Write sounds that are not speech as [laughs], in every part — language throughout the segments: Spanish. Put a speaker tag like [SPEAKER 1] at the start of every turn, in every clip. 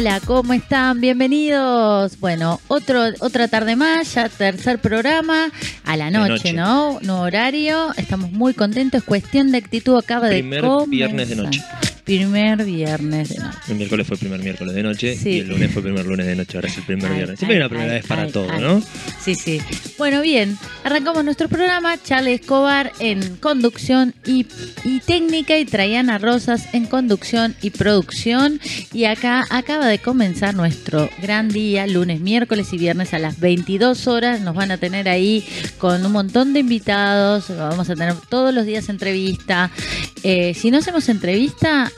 [SPEAKER 1] Hola, ¿cómo están? Bienvenidos. Bueno, otro, otra tarde más, ya tercer programa, a la noche,
[SPEAKER 2] noche.
[SPEAKER 1] ¿no? Nuevo horario, estamos muy contentos, cuestión de actitud acaba
[SPEAKER 2] Primer
[SPEAKER 1] de comenzar.
[SPEAKER 2] viernes de noche.
[SPEAKER 1] Primer viernes de noche.
[SPEAKER 2] El miércoles fue el primer miércoles de noche
[SPEAKER 1] Sí.
[SPEAKER 2] y el lunes fue el primer lunes de noche, ahora es el primer
[SPEAKER 1] Ay,
[SPEAKER 2] viernes. Siempre hay una primera
[SPEAKER 1] ay,
[SPEAKER 2] vez para
[SPEAKER 1] ay,
[SPEAKER 2] todo. ¿no?
[SPEAKER 1] Sí, sí. Bueno, bien, arrancamos nuestro programa. Charlie Escobar en conducción y, y técnica y Traiana Rosas en conducción y producción. Y acá acaba de comenzar nuestro gran día, lunes, miércoles y viernes a las 22 horas. Nos van a tener ahí con un montón de invitados. Vamos a tener todos los días entrevista. Eh, si no hacemos entrevista,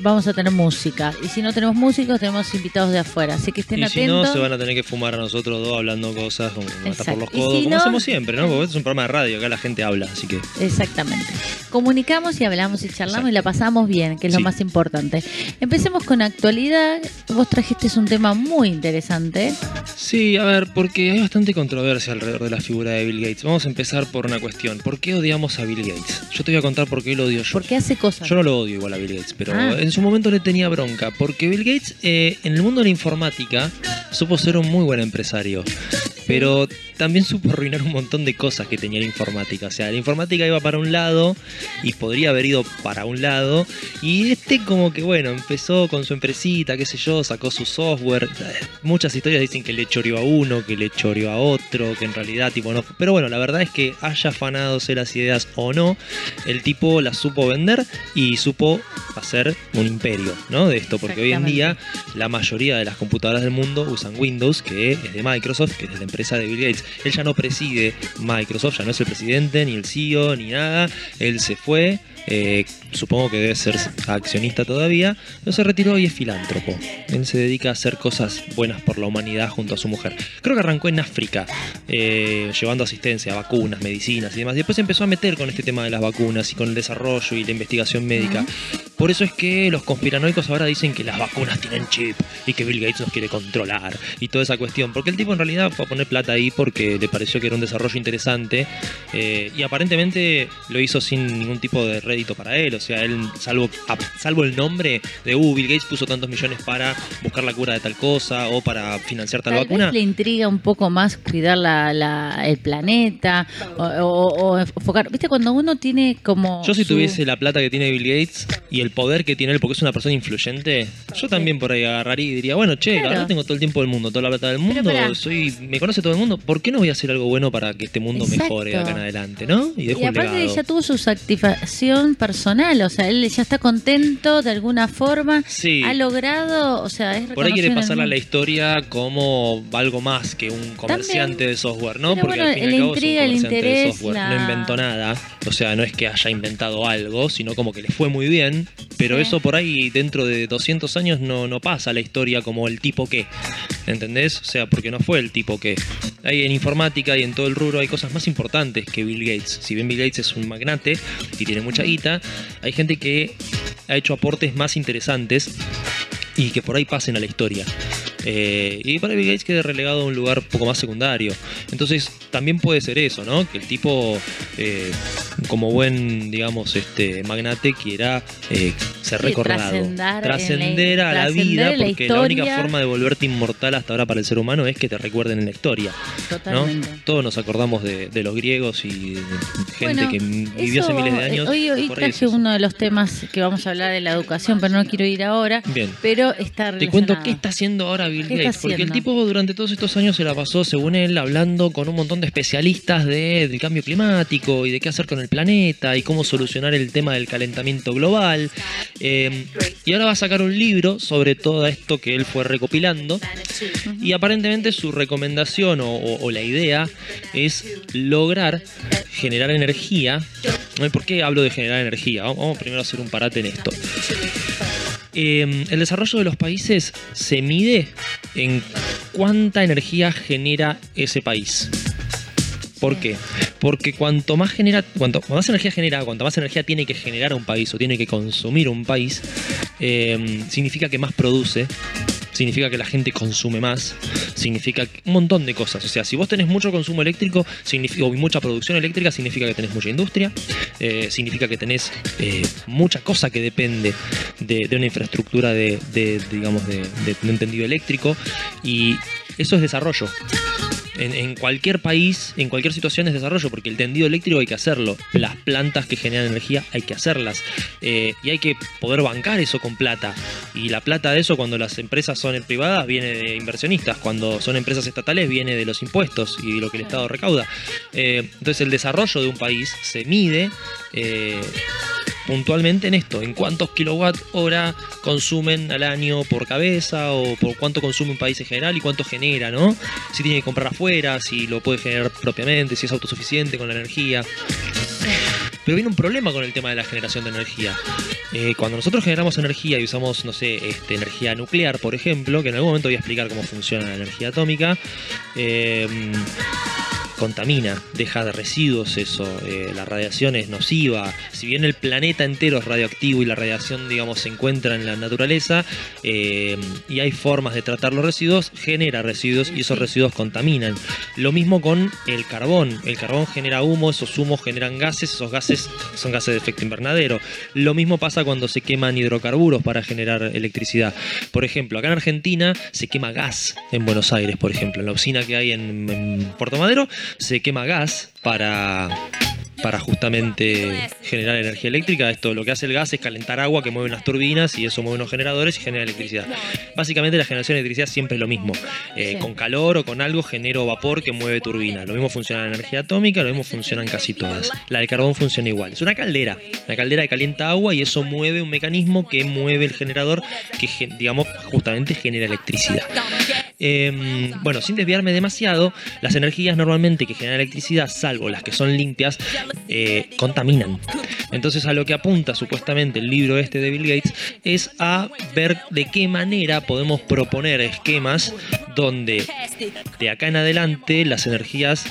[SPEAKER 1] vamos a tener música. Y si no tenemos músicos, tenemos invitados de afuera. Así que estén
[SPEAKER 2] Y si no,
[SPEAKER 1] atentos.
[SPEAKER 2] se van a tener que fumar a nosotros dos hablando cosas como hasta por los
[SPEAKER 1] Y
[SPEAKER 2] codos,
[SPEAKER 1] si
[SPEAKER 2] como
[SPEAKER 1] no-
[SPEAKER 2] hacemos siempre, ¿no? Porque este es un programa de radio, acá la gente habla, así que
[SPEAKER 1] Exactamente. Comunicamos y hablamos y charlamos
[SPEAKER 2] Exacto.
[SPEAKER 1] y la pasamos bien, que es lo más importante. Empecemos con actualidad. Vos trajiste un tema muy interesante.
[SPEAKER 2] Sí, a ver, porque hay bastante controversia alrededor de la figura de Bill Gates. Vamos a empezar por una cuestión. ¿Por qué odiamos a Bill Gates? Yo te voy a contar por qué lo odio yo.
[SPEAKER 1] Porque hace cosas.
[SPEAKER 2] Yo no lo odio igual a Bill Gates, pero
[SPEAKER 1] Ah.
[SPEAKER 2] en su momento le tenía bronca, porque Bill Gates eh, en el mundo de la informática supo ser un muy buen empresario, pero también supo arruinar un montón de cosas que tenía la informática. O sea, la informática iba para un lado y podría haber ido para un lado, y este como que bueno, empezó con su empresita, qué sé yo, sacó su software. Muchas historias dicen que le choreó a uno, que le choreó a otro, que en realidad tipo no... Pero bueno, la verdad es que haya afanadose las ideas o no, el tipo las supo vender y supo hacer un imperio, ¿no? De esto, porque hoy en día la mayoría de las computadoras del mundo usan Windows, que es de Microsoft, que es de la empresa de Bill Gates. Él ya no preside Microsoft, ya no es el presidente, ni el CEO, ni nada. Él se fue. eh, supongo que debe ser accionista todavía, pero se retiró y es filántropo. Él se dedica a hacer cosas buenas por la humanidad junto a su mujer. Creo que arrancó en África, eh, llevando asistencia, vacunas, medicinas y demás. Y después se empezó a meter con este tema de las vacunas y con el desarrollo y la investigación médica. Por eso es que los conspiranoicos ahora dicen que las vacunas tienen chip y que Bill Gates nos quiere controlar y toda esa cuestión. Porque el tipo en realidad fue a poner plata ahí porque le pareció que era un desarrollo interesante eh, y aparentemente lo hizo sin ningún tipo de rédito para él. O sea, él, salvo, salvo el nombre de, uh, Bill Gates puso tantos millones para buscar la cura de tal cosa o para financiar tal,
[SPEAKER 1] Tal
[SPEAKER 2] vacuna.
[SPEAKER 1] vez le intriga un poco más cuidar la, la- el planeta o, o- o enfocar. ¿Viste? Cuando uno tiene como.
[SPEAKER 2] Yo si
[SPEAKER 1] su-
[SPEAKER 2] tuviese la plata que tiene Bill Gates y el poder que tiene él, porque es una persona influyente, yo también por ahí agarraría y diría, bueno, che,
[SPEAKER 1] Claro.
[SPEAKER 2] ahora tengo todo el tiempo del mundo, toda la plata del mundo, soy, me conoce todo el mundo, ¿por qué no voy a hacer algo bueno para que este mundo
[SPEAKER 1] Exacto.
[SPEAKER 2] mejore de acá en adelante, no? Y dejo
[SPEAKER 1] Y aparte ya tuvo su satisfacción personal, o sea, él ya está contento de alguna forma,
[SPEAKER 2] Sí.
[SPEAKER 1] ha logrado, o sea, es
[SPEAKER 2] Por ahí quiere pasarle a la historia como algo más que un comerciante de software, ¿no?
[SPEAKER 1] Pero
[SPEAKER 2] Porque
[SPEAKER 1] bueno,
[SPEAKER 2] al fin y al cabo es un comerciante de
[SPEAKER 1] interés,
[SPEAKER 2] software.
[SPEAKER 1] la-
[SPEAKER 2] No inventó nada. O sea, no es que haya inventado algo, sino como que le fue muy bien. Pero
[SPEAKER 1] Sí.
[SPEAKER 2] eso por ahí dentro de 200 años no, no pasa a la historia como el tipo que. ¿Entendés? O sea, porque no fue el tipo que. Hay en informática y en todo el rubro hay cosas más importantes que Bill Gates. Si bien Bill Gates es un magnate y tiene mucha guita, hay gente que ha hecho aportes más interesantes y que por ahí pasen a la historia. Eh, y para Bill Gates quede relegado a un lugar un poco más secundario. Entonces también puede ser eso, ¿no? Que el tipo, eh, como buen, digamos, este magnate, quiera eh, ser
[SPEAKER 1] Sí,
[SPEAKER 2] recordado,
[SPEAKER 1] trascender
[SPEAKER 2] a la vida,
[SPEAKER 1] la
[SPEAKER 2] porque la única forma de volverte inmortal hasta ahora para el ser humano es que te recuerden en la historia. ¿no?
[SPEAKER 1] Totalmente.
[SPEAKER 2] Todos nos acordamos de, de los griegos y de gente
[SPEAKER 1] Bueno,
[SPEAKER 2] que vivió hace miles de años.
[SPEAKER 1] Hoy, hoy
[SPEAKER 2] es
[SPEAKER 1] traje
[SPEAKER 2] eso.
[SPEAKER 1] uno de los temas que vamos a hablar de la educación, pero no quiero ir ahora.
[SPEAKER 2] Bien.
[SPEAKER 1] Pero está
[SPEAKER 2] Te cuento
[SPEAKER 1] relacionado.
[SPEAKER 2] qué está haciendo ahora Bill
[SPEAKER 1] ¿Qué está
[SPEAKER 2] Gates, porque el tipo durante todos estos años se la pasó, según él, hablando con un montón de especialistas de- del cambio climático y de qué hacer con el planeta y cómo solucionar el tema del calentamiento global. Eh, y ahora va a sacar un libro sobre todo esto que él fue recopilando. Y aparentemente su recomendación o, o- o la idea es lograr generar energía. ¿Por qué hablo de generar energía? Vamos primero a hacer un parate en esto. Eh, el desarrollo de los países se mide en cuánta energía genera ese país. ¿Por qué? Porque cuanto más genera, cuanto más energía genera, cuanto más energía tiene que generar un país o tiene que consumir un país, eh, significa que más produce, significa que la gente consume más, significa un montón de cosas. O sea, si vos tenés mucho consumo eléctrico significa, o mucha producción eléctrica, significa que tenés mucha industria, eh, significa que tenés eh, mucha cosa que depende de, una infraestructura de, de, digamos, de, de un tendido eléctrico, y eso es desarrollo. En, cualquier país, en cualquier situación es desarrollo, porque el tendido eléctrico hay que hacerlo. Las plantas que generan energía hay que hacerlas. Eh, y hay que poder bancar eso con plata. Y la plata de eso, cuando las empresas son privadas, viene de inversionistas. Cuando son empresas estatales, viene de los impuestos y lo que el Estado recauda. Eh, entonces, el desarrollo de un país se mide. eh, puntualmente en esto, en cuántos kilowatt hora consumen al año por cabeza o por cuánto consume un país en general y cuánto genera, ¿no? Si tiene que comprar afuera, si lo puede generar propiamente, si es autosuficiente con la energía. Pero viene un problema con el tema de la generación de energía. Eh, cuando nosotros generamos energía y usamos, no sé, este, energía nuclear, por ejemplo, que en algún momento voy a explicar cómo funciona la energía atómica, eh, contamina, deja de residuos eso, eh, la radiación es nociva, si bien el planeta entero es radioactivo y la radiación, digamos, se encuentra en la naturaleza eh, y hay formas de tratar los residuos, genera residuos y esos residuos contaminan. Lo mismo con el carbón, el carbón genera humo, esos humos generan gases, esos gases son gases de efecto invernadero. Lo mismo pasa cuando se queman hidrocarburos para generar electricidad. Por ejemplo, acá en Argentina se quema gas en Buenos Aires, por ejemplo, en la usina que hay en, en Puerto Madero se quema gas para para justamente generar energía eléctrica. Esto lo que hace el gas es calentar agua que mueve unas turbinas y eso mueve unos generadores y genera electricidad. Básicamente la generación de electricidad siempre es lo mismo. Eh,
[SPEAKER 1] Sí.
[SPEAKER 2] Con calor o con algo genero vapor que mueve turbina. Lo mismo funciona en la energía atómica, lo mismo funciona en casi todas. La del carbón funciona igual. Es una caldera. Una caldera que calienta agua y eso mueve un mecanismo que mueve el generador que, digamos, justamente genera electricidad. Eh, bueno, sin desviarme demasiado, las energías normalmente que generan electricidad, salvo las que son limpias, eh, contaminan. Entonces a lo que apunta supuestamente el libro este de Bill Gates es a ver de qué manera podemos proponer esquemas donde de acá en adelante las energías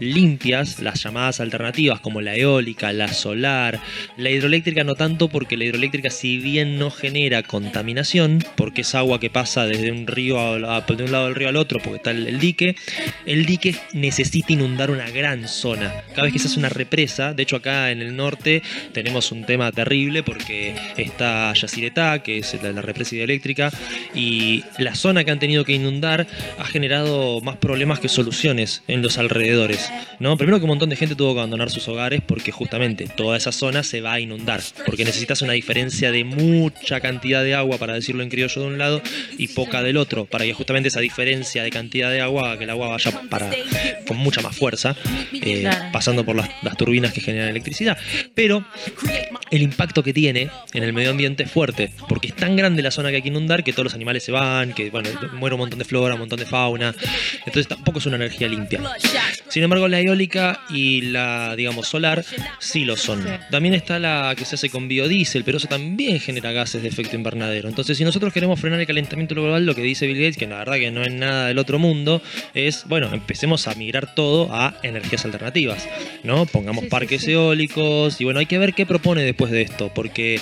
[SPEAKER 2] limpias, las llamadas alternativas como la eólica, la solar, la hidroeléctrica no tanto porque la hidroeléctrica si bien no genera contaminación, porque es agua que pasa desde un río a- de un lado del río al otro porque está el, el dique, el dique necesita inundar una gran zona. Cada vez que se hace una represa, de hecho acá en el norte tenemos un tema terrible porque está Yacyretá, que es la, la represa hidroeléctrica, y la zona que han tenido que inundar ha generado más problemas que soluciones en los alrededores. ¿no? Primero que un montón de gente tuvo que abandonar sus hogares porque justamente toda esa zona se va a inundar, porque necesitas una diferencia de mucha cantidad de agua, para decirlo en criollo de un lado, y poca del otro, para que justamente esa diferencia de cantidad de agua, que el agua vaya para, con mucha más fuerza, eh,
[SPEAKER 1] Claro.
[SPEAKER 2] pasando por las, las turbinas que generan electricidad. Pero el impacto que tiene en el medio ambiente es fuerte, porque es tan grande la zona que hay que inundar que todos los animales se van, que bueno, muere un montón de flora, un montón de fauna. Entonces tampoco es una energía limpia. Sin embargo, la eólica y la, digamos, solar sí lo son. También está la que se hace con biodiesel, pero eso también genera gases de efecto invernadero. Entonces, si nosotros queremos frenar el calentamiento global, lo que dice Bill Gates, que la verdad que no es nada del otro mundo, es, bueno, empecemos a migrar todo a energías alternativas, ¿no? Pongamos
[SPEAKER 1] Sí,
[SPEAKER 2] parques
[SPEAKER 1] sí.
[SPEAKER 2] eólicos y bueno, hay que ver qué propone después de esto, porque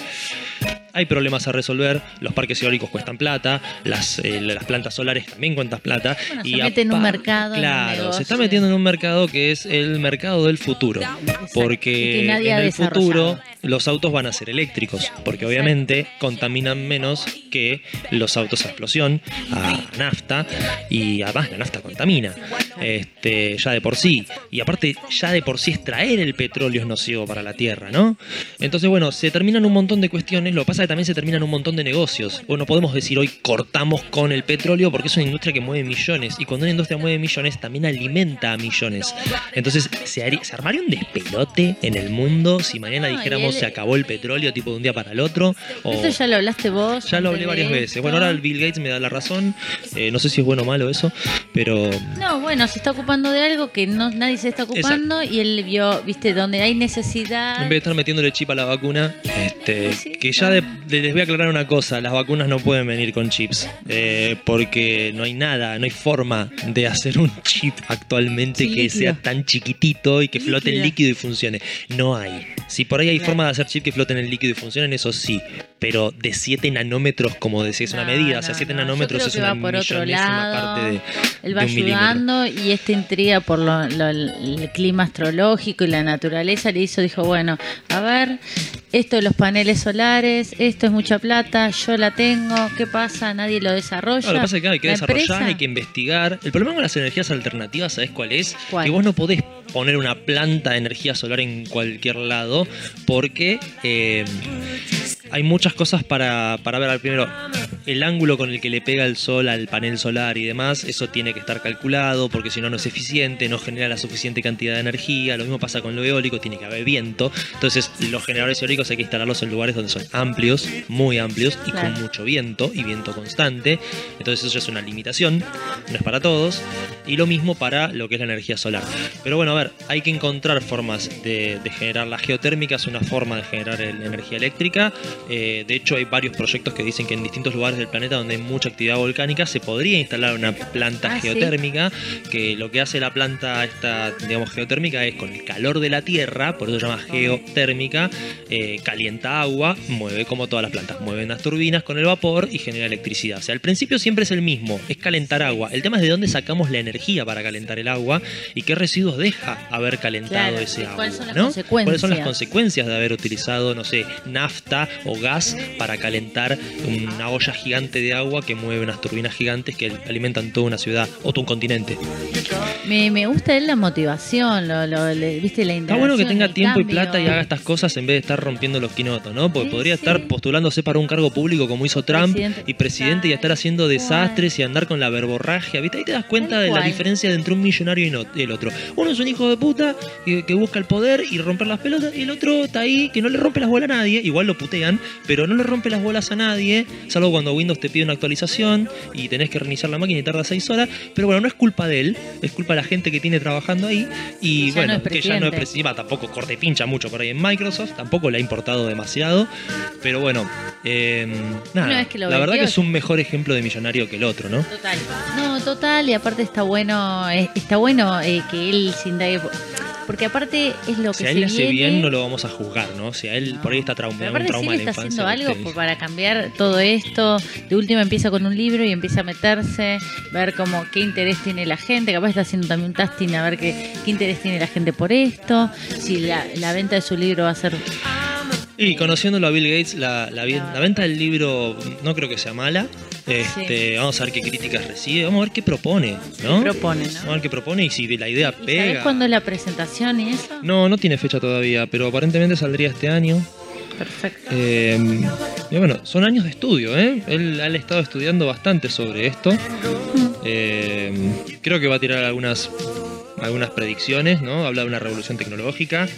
[SPEAKER 2] hay problemas a resolver, los parques eólicos cuestan plata, las, eh, las plantas solares también cuestan plata.
[SPEAKER 1] Bueno, se
[SPEAKER 2] y
[SPEAKER 1] mete en un mercado, un
[SPEAKER 2] Claro, se está metiendo en un mercado que es el mercado del futuro.
[SPEAKER 1] y
[SPEAKER 2] Porque en el futuro. Los autos van a ser eléctricos, porque obviamente contaminan menos que los autos a explosión, a nafta, y además la nafta contamina, este, ya de por sí. Y aparte, ya de por sí extraer el petróleo es nocivo para la tierra, ¿no? Entonces, bueno, se terminan un montón de cuestiones, lo que pasa es que también se terminan un montón de negocios. Bueno, podemos decir hoy cortamos con el petróleo porque es una industria que mueve millones, y cuando una industria mueve millones, también alimenta a millones. Entonces, ¿se, se armaría un despelote en el mundo si mañana dijéramos se acabó el petróleo tipo de un día para el otro? O...
[SPEAKER 1] Esto ya lo hablaste vos.
[SPEAKER 2] Ya lo hablé varias veces. Bueno, ahora Bill Gates me da la razón. Eh, no sé si es bueno o malo eso, pero
[SPEAKER 1] No, bueno, se está ocupando de algo que no nadie se está ocupando y él vio, viste, donde hay necesidad.
[SPEAKER 2] en vez de estar metiéndole chip a la vacuna, este,
[SPEAKER 1] Sí,
[SPEAKER 2] que ya de- de- les voy a aclarar una cosa, las vacunas no pueden venir con chips, eh, porque no hay nada, no hay forma de hacer un chip actualmente
[SPEAKER 1] Sí,
[SPEAKER 2] que
[SPEAKER 1] líquido.
[SPEAKER 2] sea tan chiquitito y que flote en
[SPEAKER 1] Líquido.
[SPEAKER 2] líquido y funcione. No hay. Si por ahí hay
[SPEAKER 1] Claro.
[SPEAKER 2] forma de hacer chip que floten en líquido y funcionen, eso sí, pero de 7 nanómetros, como decís, es una
[SPEAKER 1] No,
[SPEAKER 2] medida, o sea,
[SPEAKER 1] no,
[SPEAKER 2] 7
[SPEAKER 1] no, yo
[SPEAKER 2] nanómetros es una
[SPEAKER 1] por otro lado.
[SPEAKER 2] parte de,
[SPEAKER 1] Él va
[SPEAKER 2] de un milímetro.
[SPEAKER 1] ayudando y esta intriga por lo- lo- el clima astrológico y la naturaleza le hizo, dijo, bueno, a ver, esto de los paneles solares, esto es mucha plata, yo la tengo, ¿qué pasa? Nadie lo desarrolla.
[SPEAKER 2] No, lo que pasa es que hay que
[SPEAKER 1] La
[SPEAKER 2] desarrollar,
[SPEAKER 1] empresa-
[SPEAKER 2] hay que investigar. El problema con las energías alternativas, ¿sabes cuál es?
[SPEAKER 1] ¿Cuál?
[SPEAKER 2] Que vos no podés poner una planta de energía solar en cualquier lado porque eh, hay muchas cosas para, para ver. Primero, el ángulo con el que le pega el sol al panel solar y demás, eso tiene que estar calculado porque si no, no es eficiente, no genera la suficiente cantidad de energía. Lo mismo pasa con lo eólico, tiene que haber viento. Entonces, los generadores eólicos hay que instalarlos en lugares donde son amplios, muy amplios y
[SPEAKER 1] Claro.
[SPEAKER 2] con mucho viento y viento constante. Entonces, eso ya es una limitación, no es para todos. Y lo mismo para lo que es la energía solar. Pero bueno, a ver, hay que encontrar formas de, de generar la geotérmica, es una forma de generar el- energía eléctrica. Eh, de hecho, hay varios proyectos que dicen que en distintos lugares del planeta donde hay mucha actividad volcánica se podría instalar una planta
[SPEAKER 1] Ah, ¿sí?
[SPEAKER 2] geotérmica, que lo que hace la planta esta, digamos, geotérmica es con el calor de la tierra, por eso se llama geotérmica, eh, calienta agua, mueve como todas las plantas, mueven las turbinas con el vapor y genera electricidad. O sea, al principio siempre es el mismo, es calentar agua. El tema es de dónde sacamos la energía para calentar el agua y qué residuos deja haber calentado
[SPEAKER 1] Claro,
[SPEAKER 2] ese agua.
[SPEAKER 1] cuáles son las
[SPEAKER 2] ¿no? ¿Cuáles son las
[SPEAKER 1] consecuencias
[SPEAKER 2] de haber utilizado, no sé, nafta o gas para calentar una olla gigante de agua que mueve unas turbinas gigantes que alimentan toda una ciudad o todo un continente?
[SPEAKER 1] Me, me gusta él la motivación, lo, lo- le- viste la
[SPEAKER 2] Está bueno que tenga tiempo y plata y haga estas cosas en vez de estar rompiendo los quinotos, ¿no? Porque
[SPEAKER 1] Sí,
[SPEAKER 2] podría
[SPEAKER 1] sí.
[SPEAKER 2] estar postulándose para un cargo público como hizo Trump
[SPEAKER 1] Presidente.
[SPEAKER 2] y presidente y estar haciendo desastres y andar con la verborragia, ¿viste? Ahí te das cuenta de la diferencia entre un millonario y, no- y el otro. Uno es un hijo de puta que, que busca el poder y romper las pelotas y el otro está ahí que no le rompe las bolas a nadie, igual lo putean, pero no le rompe las bolas a nadie, salvo cuando Windows te pide una actualización y tenés que reiniciar la máquina y tarda 6 horas, pero bueno, no es culpa de él, es culpa de la gente que tiene trabajando ahí y
[SPEAKER 1] Ya
[SPEAKER 2] bueno,
[SPEAKER 1] no
[SPEAKER 2] que ya no es
[SPEAKER 1] presidente.
[SPEAKER 2] tampoco corte y pincha mucho por ahí en Microsoft, tampoco le ha importado demasiado, pero bueno, eh, nada,
[SPEAKER 1] que lo
[SPEAKER 2] la verdad que es un mejor ejemplo de millonario que el otro, ¿no?
[SPEAKER 1] Total. No, total, y aparte está bueno, eh, está bueno eh, que él se indague, porque aparte es lo que
[SPEAKER 2] Si a
[SPEAKER 1] se
[SPEAKER 2] él le hace
[SPEAKER 1] viene.
[SPEAKER 2] bien, no lo vamos a juzgar, ¿no? Si a él por ahí está
[SPEAKER 1] Pero
[SPEAKER 2] traumado, un trauma de la
[SPEAKER 1] está
[SPEAKER 2] infancia.
[SPEAKER 1] haciendo algo para cambiar todo esto, de última empieza con un libro y empieza a meterse, ver como qué interés tiene la gente, capaz está haciendo también un casting a ver qué, qué interés tiene la gente por esto, si la, la venta de su libro va a ser...
[SPEAKER 2] Y conociéndolo a Bill Gates, la, la, vi- la venta del libro no creo que sea mala. Este, Vamos a ver qué críticas recibe, vamos a ver qué propone, ¿no?
[SPEAKER 1] propone, ¿no?
[SPEAKER 2] Vamos a ver qué propone y si la idea
[SPEAKER 1] ¿Y sabés
[SPEAKER 2] pega.
[SPEAKER 1] cuándo es la presentación y eso?
[SPEAKER 2] No, no tiene fecha todavía, pero aparentemente saldría este año.
[SPEAKER 1] Perfecto.
[SPEAKER 2] Eh, y bueno, son años de estudio, ¿eh? Él, ha estado estudiando bastante sobre esto. Eh, creo que va a tirar algunas algunas predicciones, ¿no? Habla de una revolución tecnológica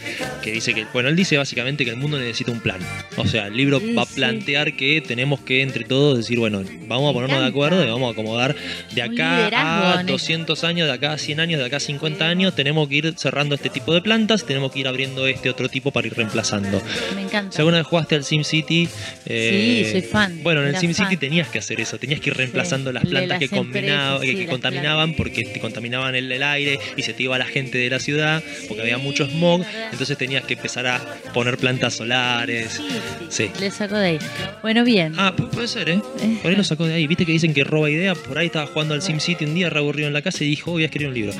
[SPEAKER 2] que dice que, bueno, él dice básicamente que el mundo necesita un plan. O sea, el libro
[SPEAKER 1] Sí,
[SPEAKER 2] va a
[SPEAKER 1] sí.
[SPEAKER 2] plantear que tenemos que entre todos decir, bueno, vamos a ponernos de acuerdo y vamos a acomodar de acá a
[SPEAKER 1] en esto.
[SPEAKER 2] 200 años, de acá a 100 años, de acá a 50 años, tenemos que ir cerrando este tipo de plantas, tenemos que ir abriendo este otro tipo para ir reemplazando.
[SPEAKER 1] Me encanta.
[SPEAKER 2] Si alguna vez jugaste al SimCity, eh,
[SPEAKER 1] Sí, soy fan,
[SPEAKER 2] Bueno, en el SimCity tenías que hacer eso, tenías que ir reemplazando las plantas
[SPEAKER 1] las
[SPEAKER 2] que, combinaba-
[SPEAKER 1] empresas,
[SPEAKER 2] que,
[SPEAKER 1] sí,
[SPEAKER 2] que contaminaban porque te contaminaban el, el aire y si se te iba la gente de la ciudad porque había mucho smog, entonces tenías que empezar a poner plantas solares. Sí.
[SPEAKER 1] Le sacó de ahí. Bueno, bien.
[SPEAKER 2] Ah, pu- puede ser, ¿eh? Por ahí lo sacó de ahí. Viste que dicen que roba idea. Por ahí estaba jugando al SimCity un día, re aburrido en la casa y dijo, "Oh, voy a escribir un libro.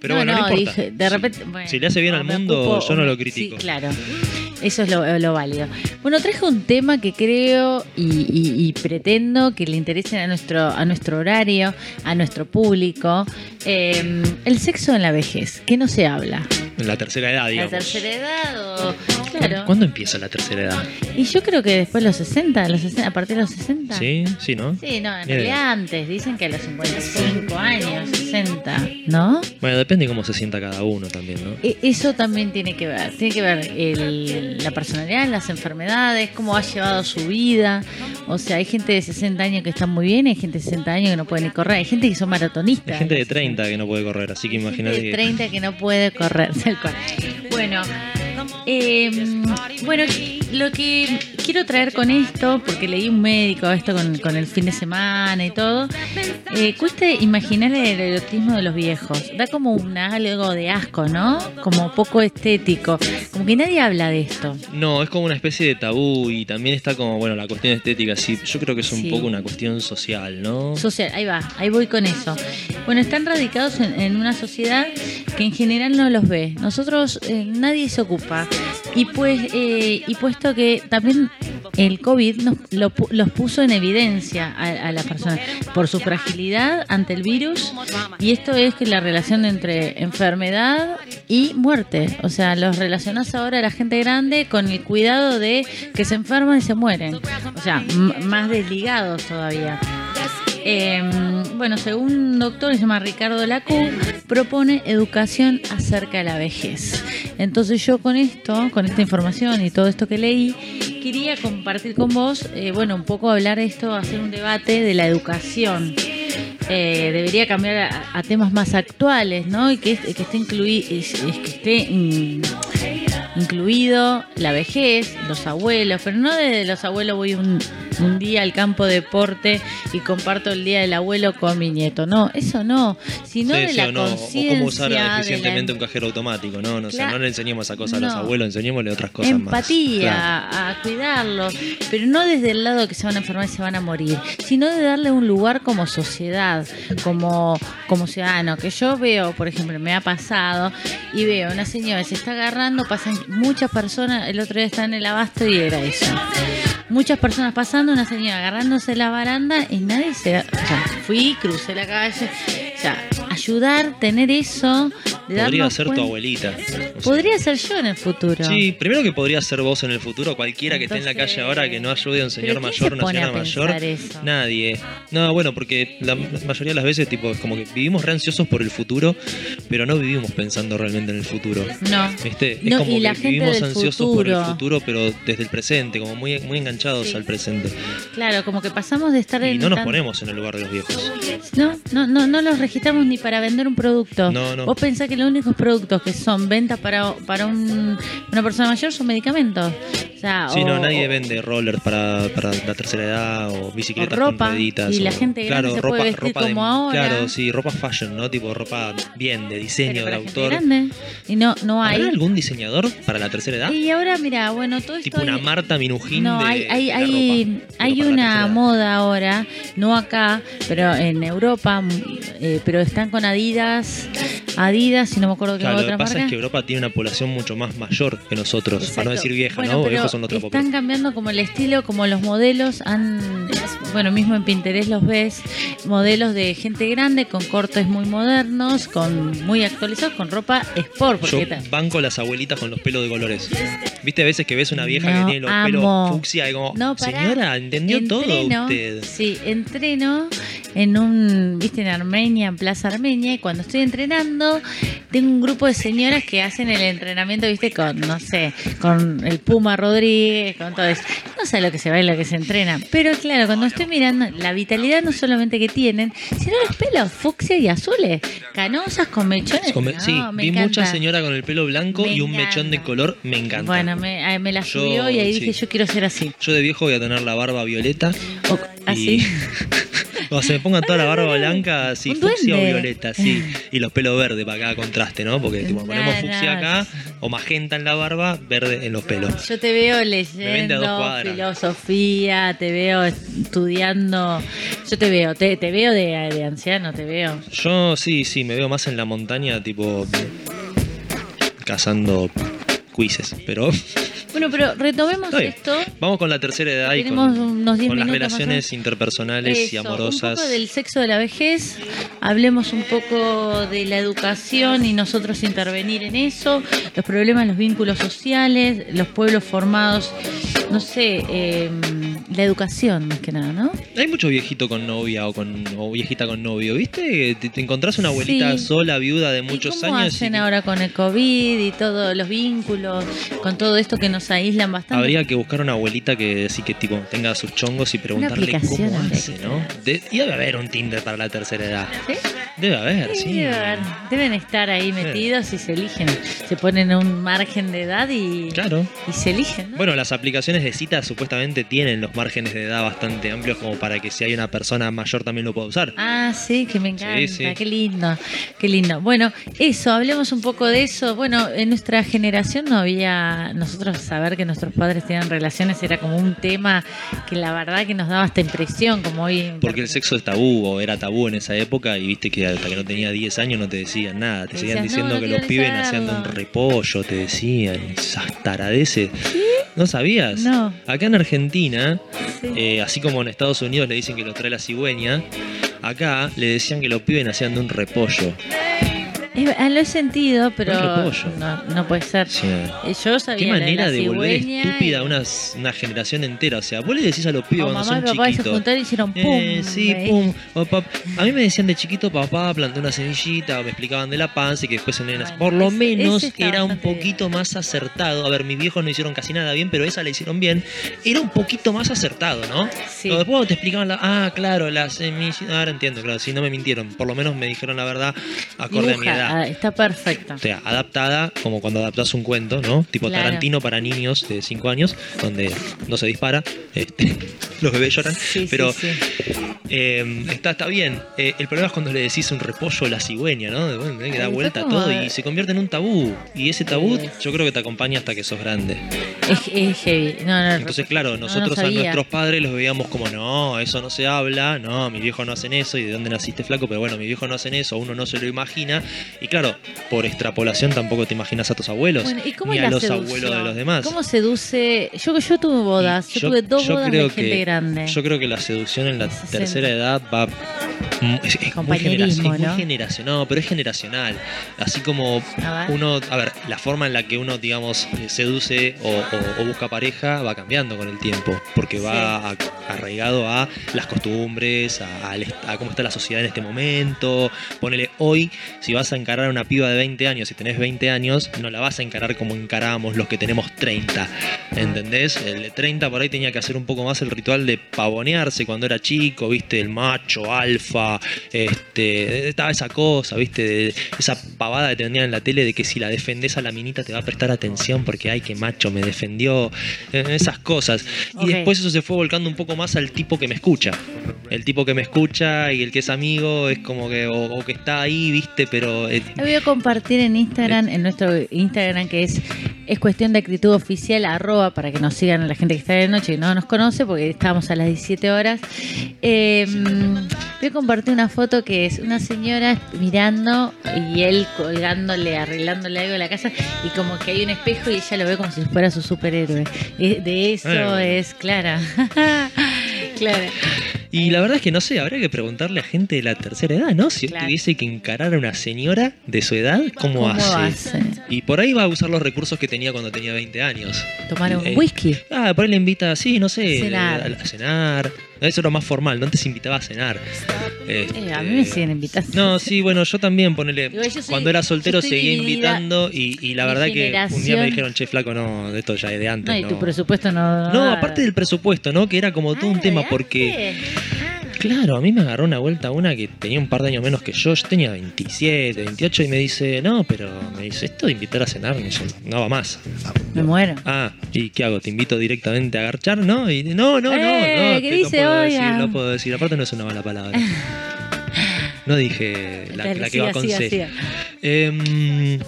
[SPEAKER 2] Pero bueno, no, importa.
[SPEAKER 1] dije, de repente. bueno,
[SPEAKER 2] Si le hace bien al mundo,
[SPEAKER 1] ocupo,
[SPEAKER 2] yo no lo critico.
[SPEAKER 1] Sí, claro. Eso es lo, lo válido. Bueno, traje un tema que creo y, y- pretendo que le interese a nuestro, a nuestro horario, a nuestro público. Eh, el sexo en la vejez, que no se habla.
[SPEAKER 2] En la tercera edad,
[SPEAKER 1] La
[SPEAKER 2] digamos.
[SPEAKER 1] tercera edad o... Claro.
[SPEAKER 2] ¿Cuándo empieza la tercera edad?
[SPEAKER 1] Y yo creo que después de los 60, los 60 a partir de los 60.
[SPEAKER 2] Sí, sí, ¿no?
[SPEAKER 1] Sí, no, en realidad antes. Dicen que a los 55 años, 60, ¿no?
[SPEAKER 2] Bueno, depende cómo se sienta cada uno también, ¿no?
[SPEAKER 1] E- Eso también tiene que ver, tiene que ver el- la personalidad, las enfermedades, cómo ha llevado su vida. O sea, hay gente de 60 años que está muy bien, hay gente de 60 años que no puede ni correr, hay gente que son maratonistas.
[SPEAKER 2] Hay gente de 30 que no puede correr, así que
[SPEAKER 1] Hay gente
[SPEAKER 2] imagínate
[SPEAKER 1] de
[SPEAKER 2] que...
[SPEAKER 1] 30 que no puede correr, [laughs] [laughs] Bueno, eh, bueno, lo que quiero traer con esto, porque leí un médico esto con, con el fin de semana y todo, eh, cuesta imaginar el erotismo de los viejos. Da como un algo de asco, ¿no? Como poco estético. Como que nadie habla de esto.
[SPEAKER 2] No, es como una especie de tabú y también está como, bueno, la cuestión estética, sí. Yo creo que es un
[SPEAKER 1] Sí.
[SPEAKER 2] poco una cuestión social, ¿no?
[SPEAKER 1] Social, ahí va, ahí voy con eso. Bueno, están radicados en, en una sociedad que en general no los ve. Nosotros, eh, nadie se ocupa. Y pues, eh, y puesto que también el COVID nos, lo los puso en evidencia a, a las personas por su fragilidad ante el virus. Y esto es que la relación entre enfermedad y muerte. O sea, los relacionás ahora a la gente grande con el cuidado de que se enferman y se mueren. O sea, más desligados todavía. Eh, bueno, según un doctor que se llama Ricardo Lacú, propone educación acerca de la vejez. Entonces yo con esto, con esta información y todo esto que leí, quería compartir con vos, eh, bueno, un poco hablar de esto, hacer un debate de la educación. Eh, debería cambiar a, temas más actuales, ¿no? Y que, es- esté incluido, que esté incluido la vejez, los abuelos, pero no desde los abuelos voy un, un día al campo de deporte y comparto el día del abuelo con mi nieto. No, eso no, sino
[SPEAKER 2] Sí,
[SPEAKER 1] de
[SPEAKER 2] sí,
[SPEAKER 1] la
[SPEAKER 2] o no, o cómo usar
[SPEAKER 1] la-
[SPEAKER 2] eficientemente un cajero automático, ¿no? No,
[SPEAKER 1] Claro.
[SPEAKER 2] no le enseñemos esa cosa a los abuelos, enseñémosle otras cosas más.
[SPEAKER 1] empatía,
[SPEAKER 2] Claro.
[SPEAKER 1] a cuidarlo, pero no desde el lado de que se van a enfermar y se van a morir, sino de darle un lugar como sociedad, como, como ciudadano, que yo veo, por ejemplo, me ha pasado y veo una señora se está agarrando, pasan muchas personas, el otro día estaba en el abasto y era eso. Muchas personas pasando, una señora agarrándose la baranda y nadie se... O sea, fui, crucé la calle, o sea, ayudar, tener eso,
[SPEAKER 2] Podría ser tu abuelita. o sea.
[SPEAKER 1] Podría ser yo en el futuro.
[SPEAKER 2] Sí, primero que podría ser vos en el futuro, cualquiera que esté en la calle ahora que no ayude a un señor
[SPEAKER 1] ¿pero quién
[SPEAKER 2] mayor, una señora mayor,
[SPEAKER 1] eso?
[SPEAKER 2] nadie. No, bueno, porque la mayoría de las veces tipo es como que vivimos re ansiosos por el futuro, pero no vivimos pensando realmente en el futuro.
[SPEAKER 1] No.
[SPEAKER 2] ¿Viste? Es
[SPEAKER 1] No,
[SPEAKER 2] como
[SPEAKER 1] y
[SPEAKER 2] que
[SPEAKER 1] la gente
[SPEAKER 2] vivimos ansiosos por el
[SPEAKER 1] futuro.
[SPEAKER 2] pero desde el presente, como muy, muy enganchados
[SPEAKER 1] Sí.
[SPEAKER 2] al presente.
[SPEAKER 1] Claro, como que pasamos de estar
[SPEAKER 2] Y
[SPEAKER 1] en
[SPEAKER 2] no nos
[SPEAKER 1] tan-
[SPEAKER 2] ponemos en el lugar de los viejos.
[SPEAKER 1] No, no, no, no los registramos ni para vender un producto.
[SPEAKER 2] No, no.
[SPEAKER 1] Vos pensás que los únicos productos que son ventas para, para un- una persona mayor son medicamentos. O sea,
[SPEAKER 2] Sí,
[SPEAKER 1] o-
[SPEAKER 2] no, nadie
[SPEAKER 1] o-
[SPEAKER 2] vende rollers para, para la tercera edad o bicicletas
[SPEAKER 1] O ropa,
[SPEAKER 2] con
[SPEAKER 1] y la gente grande
[SPEAKER 2] claro,
[SPEAKER 1] se
[SPEAKER 2] ropa,
[SPEAKER 1] puede vestir
[SPEAKER 2] ropa de-
[SPEAKER 1] como ahora.
[SPEAKER 2] Claro, sí, ropa fashion, ¿no? Tipo ropa bien, de diseño, de autor.
[SPEAKER 1] grande. Y no, no hay.
[SPEAKER 2] ¿Habrá algún diseñador para la tercera edad?
[SPEAKER 1] Y ahora, mira, bueno, todo esto.
[SPEAKER 2] Tipo una
[SPEAKER 1] hay-
[SPEAKER 2] Marta Minujín
[SPEAKER 1] No,
[SPEAKER 2] de,
[SPEAKER 1] hay, hay,
[SPEAKER 2] de la
[SPEAKER 1] hay,
[SPEAKER 2] ropa,
[SPEAKER 1] hay una moda ahora, no acá, pero en Europa, eh, pero están con Adidas, Adidas, y no me acuerdo qué
[SPEAKER 2] Claro, lo
[SPEAKER 1] otra
[SPEAKER 2] que pasa
[SPEAKER 1] marca.
[SPEAKER 2] es que Europa tiene una población mucho más mayor que nosotros, para no
[SPEAKER 1] Exacto.
[SPEAKER 2] decir vieja,
[SPEAKER 1] Bueno,
[SPEAKER 2] ¿no? Viejos son otro
[SPEAKER 1] Están
[SPEAKER 2] poco.
[SPEAKER 1] cambiando como el estilo, como los modelos han, bueno, mismo en Pinterest los ves, modelos de gente grande con cortes muy modernos, con muy actualizados, con ropa sport,
[SPEAKER 2] Yo
[SPEAKER 1] porque ta-
[SPEAKER 2] banco las abuelitas con los pelos de colores. ¿Viste a veces que ves una vieja
[SPEAKER 1] No,
[SPEAKER 2] que tiene los
[SPEAKER 1] amo.
[SPEAKER 2] pelos fucsia y como,
[SPEAKER 1] No, pará.
[SPEAKER 2] señora, entendió todo
[SPEAKER 1] Entreno,
[SPEAKER 2] usted?
[SPEAKER 1] Sí, entreno en un, viste, en Armenia, en Plaza Armenia, y cuando estoy entrenando, tengo un grupo de señoras que hacen el entrenamiento, viste, con, no sé, con el Puma Rodríguez, con todo eso. No sé lo que se baila, lo que se entrena, pero claro, cuando estoy mirando la vitalidad no solamente que tienen, sino los pelos fucsia y azules, canosas con mechones.
[SPEAKER 2] Come-
[SPEAKER 1] No,
[SPEAKER 2] sí,
[SPEAKER 1] me
[SPEAKER 2] vi mucha
[SPEAKER 1] encanta.
[SPEAKER 2] señora con el pelo blanco
[SPEAKER 1] Me
[SPEAKER 2] y un
[SPEAKER 1] encanta.
[SPEAKER 2] mechón de color, me encanta.
[SPEAKER 1] Bueno, me, me la
[SPEAKER 2] Yo,
[SPEAKER 1] subió y ahí
[SPEAKER 2] sí.
[SPEAKER 1] dije, yo quiero ser así.
[SPEAKER 2] Yo de viejo voy a tener la barba violeta
[SPEAKER 1] O-
[SPEAKER 2] y
[SPEAKER 1] así. [laughs]
[SPEAKER 2] O se me pongan toda la barba blanca, así, fucsia o violeta, sí. Y los pelos verdes para cada contraste, ¿no? Porque tipo, ponemos
[SPEAKER 1] Nah,
[SPEAKER 2] fucsia
[SPEAKER 1] nah.
[SPEAKER 2] acá, o magenta en la barba, verde en los pelos.
[SPEAKER 1] Yo te veo leyendo filosofía, te veo estudiando. Yo te veo, te, te veo de, de anciano, te veo.
[SPEAKER 2] Yo sí, sí, me veo más en la montaña, tipo cazando cuises, pero [laughs]
[SPEAKER 1] Bueno, pero retomemos esto.
[SPEAKER 2] vamos con la tercera edad y con,
[SPEAKER 1] unos 10
[SPEAKER 2] con las
[SPEAKER 1] más
[SPEAKER 2] relaciones interpersonales y amorosas.
[SPEAKER 1] Un poco del sexo de la vejez, hablemos un poco de la educación y nosotros intervenir en eso, los problemas, los vínculos sociales, los pueblos formados, no sé, eh, la educación más que nada, ¿no?
[SPEAKER 2] Hay mucho viejito con novia o con o viejita con novio, ¿viste? Te, te encontrás una abuelita
[SPEAKER 1] Sí.
[SPEAKER 2] sola, viuda de muchos
[SPEAKER 1] ¿Y cómo
[SPEAKER 2] años.
[SPEAKER 1] hacen
[SPEAKER 2] y
[SPEAKER 1] ahora con el COVID y todos los vínculos, con todo esto que nos aíslan bastante?
[SPEAKER 2] Habría que buscar una abuelita que sí que tipo tenga sus chongos y preguntarle cómo hace, ¿no? De- y debe haber un Tinder para la tercera edad.
[SPEAKER 1] ¿Sí?
[SPEAKER 2] Debe haber,
[SPEAKER 1] Sí,
[SPEAKER 2] sí.
[SPEAKER 1] debe haber. Deben estar ahí metidos y se eligen. Se ponen un margen de edad y,
[SPEAKER 2] Claro.
[SPEAKER 1] y se eligen, ¿no?
[SPEAKER 2] Bueno, las aplicaciones de citas supuestamente tienen los márgenes de edad bastante amplios como para que si hay una persona mayor también lo pueda usar.
[SPEAKER 1] Ah, sí, que me encanta,
[SPEAKER 2] Sí, sí.
[SPEAKER 1] qué lindo, qué lindo. Bueno, eso, hablemos un poco de eso. Bueno, en nuestra generación no había, nosotros saber que nuestros padres tenían relaciones era como un tema que la verdad que nos daba esta impresión, como hoy.
[SPEAKER 2] Porque el sexo es tabú o era tabú en esa época y viste que hasta que no tenía 10 años no te decían nada. Te
[SPEAKER 1] Te
[SPEAKER 2] seguían diciendo
[SPEAKER 1] "No, no
[SPEAKER 2] que los pibes nacían de un
[SPEAKER 1] saberlo".
[SPEAKER 2] repollo, te decían. Esas taradeces. ¿No sabías?
[SPEAKER 1] No.
[SPEAKER 2] Acá en Argentina,
[SPEAKER 1] Sí.
[SPEAKER 2] eh, así como en Estados Unidos le dicen que lo trae la cigüeña, acá le decían que los pibes nacían de un repollo.
[SPEAKER 1] Ah, lo he sentido, pero no, no puede ser.
[SPEAKER 2] Sí.
[SPEAKER 1] Eh, Yo sabía
[SPEAKER 2] Qué manera
[SPEAKER 1] la
[SPEAKER 2] de volver estúpida
[SPEAKER 1] y-
[SPEAKER 2] una, una generación entera. O sea, vos le decís a los pibes cuando
[SPEAKER 1] mamá
[SPEAKER 2] son
[SPEAKER 1] papá se
[SPEAKER 2] chiquitos.
[SPEAKER 1] juntaron y hicieron pum.
[SPEAKER 2] Eh, sí,
[SPEAKER 1] ¿eh?
[SPEAKER 2] pum. O A mí me decían de chiquito, papá, planté una semillita, me explicaban de la panza y que después se
[SPEAKER 1] Bueno,
[SPEAKER 2] Por lo
[SPEAKER 1] ese-
[SPEAKER 2] menos
[SPEAKER 1] ese
[SPEAKER 2] era un poquito más acertado. A ver, mis viejos no hicieron casi nada bien, pero esa la hicieron bien. Era un poquito más acertado, ¿no?
[SPEAKER 1] Sí.
[SPEAKER 2] Pero después te explicaban la. Ah, claro, la semillita. Ahora entiendo, claro, si no me mintieron. Por lo menos me dijeron la verdad acorde a mi
[SPEAKER 1] Dibuja, ah, está perfecto.
[SPEAKER 2] O sea, adaptada como cuando adaptas un cuento, ¿no? Tipo
[SPEAKER 1] Claro.
[SPEAKER 2] Tarantino para niños de 5 años, donde no se dispara, este, [laughs] los bebés lloran,
[SPEAKER 1] Sí, sí,
[SPEAKER 2] pero
[SPEAKER 1] sí.
[SPEAKER 2] eh, está, está bien. Eh, el problema es cuando le decís un repollo a la cigüeña, ¿no? Bueno, que da vuelta a todo y se convierte en un tabú. Y ese tabú
[SPEAKER 1] Sí.
[SPEAKER 2] yo creo que te acompaña hasta que sos grande.
[SPEAKER 1] Es, es heavy. No, no,
[SPEAKER 2] Entonces, claro,
[SPEAKER 1] no
[SPEAKER 2] nosotros a nuestros padres los veíamos como, no, eso no se habla, no, mis viejos no hacen eso, y de dónde naciste flaco, pero bueno, mis viejos no hacen eso, uno no se lo imagina. Y claro, por extrapolación tampoco te imaginas a tus abuelos,
[SPEAKER 1] Bueno, ¿y cómo
[SPEAKER 2] ni
[SPEAKER 1] es
[SPEAKER 2] a los
[SPEAKER 1] seducción?
[SPEAKER 2] abuelos de los demás.
[SPEAKER 1] ¿Cómo seduce? Yo, yo tuve bodas, yo, tuve dos bodas de gente
[SPEAKER 2] que-
[SPEAKER 1] grande.
[SPEAKER 2] Yo creo que la seducción en la
[SPEAKER 1] 60.
[SPEAKER 2] tercera edad va. Es, es muy,
[SPEAKER 1] Compañerismo,
[SPEAKER 2] generaci- es muy
[SPEAKER 1] ¿no?
[SPEAKER 2] generacional, no, pero es generacional. Así como
[SPEAKER 1] A
[SPEAKER 2] uno, a ver, la forma en la que uno, digamos, eh, seduce o, o- o busca pareja va cambiando con el tiempo, porque va a- arraigado a las costumbres, a, a cómo está la sociedad en este momento. Ponele hoy, si vas a encarar a una piba de 20 años y tenés 20 años, no la vas a encarar como encaramos los que tenemos 30. ¿Entendés? El de 30 por ahí tenía que hacer un poco más el ritual de pavonearse cuando era chico, ¿viste? El macho, alfa, este, estaba esa cosa, ¿viste? De- esa pavada que tenían en la tele de que si la defendés a la minita te va a prestar atención porque, ay, qué macho me defendió, eh, esas cosas. Y después eso se fue volcando un poco más al tipo que me escucha. El tipo que me escucha y el que es amigo es como que, o, o que está ahí, ¿viste? Pero... eh,
[SPEAKER 1] voy a compartir en Instagram, en nuestro Instagram que es es cuestión de actitud oficial, arroba, para que nos sigan la gente que está de noche y no nos conoce, porque estamos a las 17 horas. Eh, voy a compartir una foto que es una señora mirando y él colgándole, arreglándole algo a la casa y como que hay un espejo y ella lo ve como si fuera su superhéroe. De eso
[SPEAKER 2] Eh,
[SPEAKER 1] es Clara. [laughs] Clara.
[SPEAKER 2] Y la verdad es que no sé, habría que preguntarle a gente de la tercera edad, ¿no? Si él
[SPEAKER 1] Claro.
[SPEAKER 2] tuviese que encarar a una señora de su edad, ¿cómo,
[SPEAKER 1] ¿Cómo
[SPEAKER 2] hace?
[SPEAKER 1] hace?
[SPEAKER 2] Y por ahí va a usar los recursos que tenía cuando tenía 20 años.
[SPEAKER 1] Tomar un
[SPEAKER 2] Eh,
[SPEAKER 1] whisky.
[SPEAKER 2] Ah, por ahí le invita, sí, no sé,
[SPEAKER 1] Cenar.
[SPEAKER 2] A, a cenar. Eso era más formal, no antes invitaba a cenar. Este,
[SPEAKER 1] Eh, a mí me siguen invitando.
[SPEAKER 2] No, sí, bueno, yo también, ponele.
[SPEAKER 1] Igual yo soy-
[SPEAKER 2] cuando era soltero seguía
[SPEAKER 1] dividida.
[SPEAKER 2] invitando y, y la verdad que un día me dijeron, che, flaco, no, esto ya es de antes.
[SPEAKER 1] No, y
[SPEAKER 2] no.
[SPEAKER 1] tu presupuesto no.
[SPEAKER 2] No, aparte del presupuesto, ¿no? Que era como todo un
[SPEAKER 1] Ah,
[SPEAKER 2] tema,
[SPEAKER 1] ¿de
[SPEAKER 2] porque
[SPEAKER 1] antes?
[SPEAKER 2] Claro, a mí me agarró una vuelta una que tenía un par de años menos que yo. Yo tenía 27, 28 y me dice, no, pero me dice, esto de invitar a cenar no, no va más.
[SPEAKER 1] Me muero.
[SPEAKER 2] Ah, ¿y qué hago? ¿Te invito directamente a garchar? No, y, no, no, no,
[SPEAKER 1] Eh,
[SPEAKER 2] no.
[SPEAKER 1] ¿qué
[SPEAKER 2] te-
[SPEAKER 1] dice?
[SPEAKER 2] no puedo decir, no puedo decir. Aparte no es una mala palabra. [laughs] No dije la, que va con C. Em,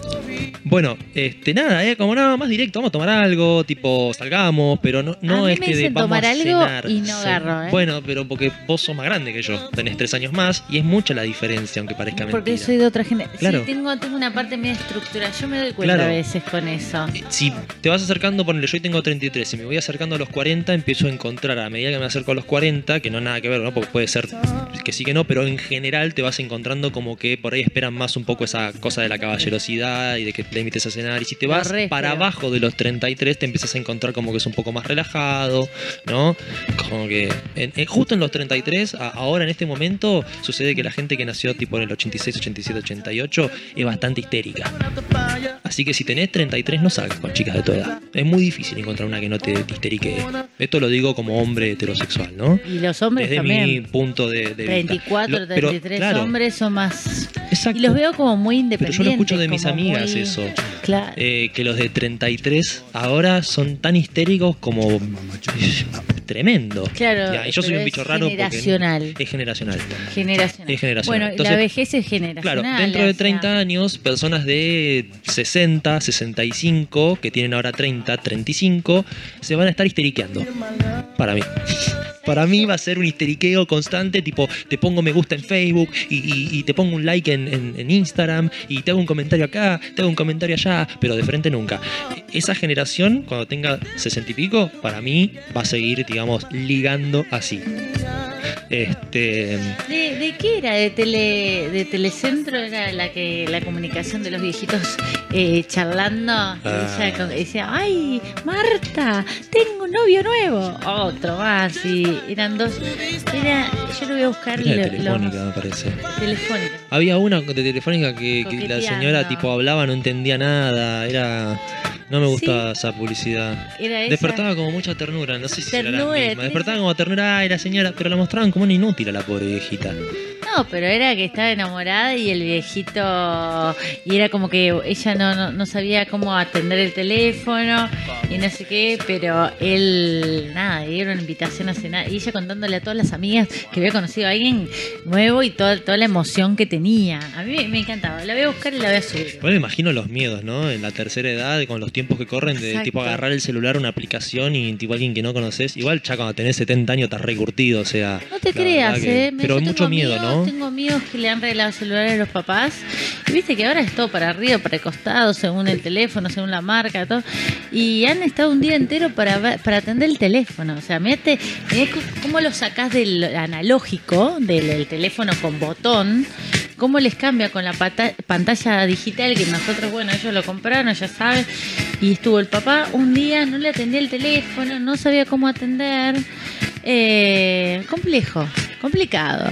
[SPEAKER 2] bueno, este, nada, eh, como nada más directo, vamos a tomar algo, tipo salgamos, pero no, no
[SPEAKER 1] A mí
[SPEAKER 2] es
[SPEAKER 1] me
[SPEAKER 2] que de,
[SPEAKER 1] dicen
[SPEAKER 2] vamos
[SPEAKER 1] tomar
[SPEAKER 2] a
[SPEAKER 1] algo
[SPEAKER 2] cenar.
[SPEAKER 1] y no agarro, ¿eh?
[SPEAKER 2] Bueno, pero porque vos sos más grande que yo, tenés tres años más y es mucha la diferencia, aunque parezca
[SPEAKER 1] Porque
[SPEAKER 2] mentira.
[SPEAKER 1] soy de otra generación.
[SPEAKER 2] Claro.
[SPEAKER 1] Sí, tengo, tengo una parte media estructura. Yo me doy cuenta
[SPEAKER 2] Claro.
[SPEAKER 1] a veces con eso.
[SPEAKER 2] Eh, Si te vas acercando, ponele, yo tengo 33, si me voy acercando a los 40, empiezo a encontrar, a medida que me acerco a los 40, que no nada que ver, ¿no? Porque puede ser que sí que no, pero en general te vas encontrando como que por ahí esperan más un poco esa cosa de la caballerosidad y de que te invites a cenar. Y si te vas para abajo de los 33, te empiezas a encontrar como que es un poco más relajado, ¿no? Como que en- en- justo en los 33, a- ahora en este momento, sucede que la gente que nació tipo en el 86, 87, 88 es bastante histérica. Así que si tenés 33, no salgas con chicas de tu edad. Es muy difícil encontrar una que no te, te histerique. Esto lo digo como hombre heterosexual, ¿no?
[SPEAKER 1] Y los hombres
[SPEAKER 2] Desde
[SPEAKER 1] también.
[SPEAKER 2] mi punto de, de vista.
[SPEAKER 1] 34,
[SPEAKER 2] Lo- pero,
[SPEAKER 1] 33
[SPEAKER 2] claro,
[SPEAKER 1] hombres son más.
[SPEAKER 2] Exacto.
[SPEAKER 1] Y los veo como muy
[SPEAKER 2] Pero
[SPEAKER 1] independientes.
[SPEAKER 2] yo lo escucho de mis amigas
[SPEAKER 1] muy-
[SPEAKER 2] eso.
[SPEAKER 1] Claro.
[SPEAKER 2] Eh, que los de 33 ahora son tan histéricos como tremendo.
[SPEAKER 1] Claro,
[SPEAKER 2] Ya, y yo soy un
[SPEAKER 1] es
[SPEAKER 2] bicho raro
[SPEAKER 1] generacional.
[SPEAKER 2] porque es generacional.
[SPEAKER 1] generacional.
[SPEAKER 2] es generacional.
[SPEAKER 1] Bueno,
[SPEAKER 2] Entonces,
[SPEAKER 1] la vejez es
[SPEAKER 2] Claro,
[SPEAKER 1] generacional.
[SPEAKER 2] dentro de
[SPEAKER 1] o sea,
[SPEAKER 2] 30 años, personas de 60, 65, que tienen ahora 30, 35, se van a estar histeriqueando. Para mí. Para mí va a ser un histeriqueo constante, tipo, te pongo me gusta en Facebook y, y- y te pongo un like en, en- en Instagram y te hago un comentario acá, te hago un comentario allá, pero de frente nunca. Esa generación, cuando tenga 60 y pico, para mí va a seguir, digamos, ligando así. Este.
[SPEAKER 1] ¿De, de qué era? ¿De, tele, ¿De Telecentro? ¿Era la que la comunicación de los viejitos eh, charlando? Y
[SPEAKER 2] Ah.
[SPEAKER 1] ella decía, ¡ay, Marta! Tengo un novio nuevo. Otro más. Y eran dos. Era, yo lo voy a buscar.
[SPEAKER 2] Era de
[SPEAKER 1] lo- lo-
[SPEAKER 2] Telefónica, me parece.
[SPEAKER 1] Telefónica.
[SPEAKER 2] Había una de Telefónica que, que la señora tipo hablaba, no entendía nada, era... No me gustaba esa publicidad.
[SPEAKER 1] Era esa.
[SPEAKER 2] Despertaba como mucha ternura, no sé si era la misma. Despertaba como ternura, ay, la señora, pero la mostraban como una inútil a la pobre viejita.
[SPEAKER 1] No, pero era que estaba enamorada y el viejito. Y era como que ella no, no, no sabía cómo atender el teléfono y no sé qué, pero él, nada, dieron una invitación a cenar. Y ella contándole a todas las amigas que había conocido a alguien nuevo y toda, toda la emoción que tenía. A mí me, encantaba. La voy a buscar y la voy a subir.
[SPEAKER 2] Bueno, me imagino los miedos, ¿no? En la tercera edad, con los tiempos que corren, de
[SPEAKER 1] Exacto.
[SPEAKER 2] tipo agarrar el celular, una aplicación y tipo alguien que no conoces. Igual ya cuando tenés 70 años estás recurtido, o sea.
[SPEAKER 1] No te creas,
[SPEAKER 2] que-
[SPEAKER 1] ¿eh?
[SPEAKER 2] Pero hay mucho miedo,
[SPEAKER 1] amigos- Tengo amigos que le han regalado celulares a los papás. Y viste que ahora es todo para arriba, para el costado, según el teléfono, según la marca, todo. Y han estado un día entero para, para atender el teléfono. O sea, cu- cómo lo sacás del analógico, del, del teléfono con botón. Cómo les cambia con la pantalla digital que nosotros, bueno, ellos lo compraron, ya saben. Y estuvo el papá un día, no le atendía el teléfono, no sabía cómo atender. Eh, complejo, complicado.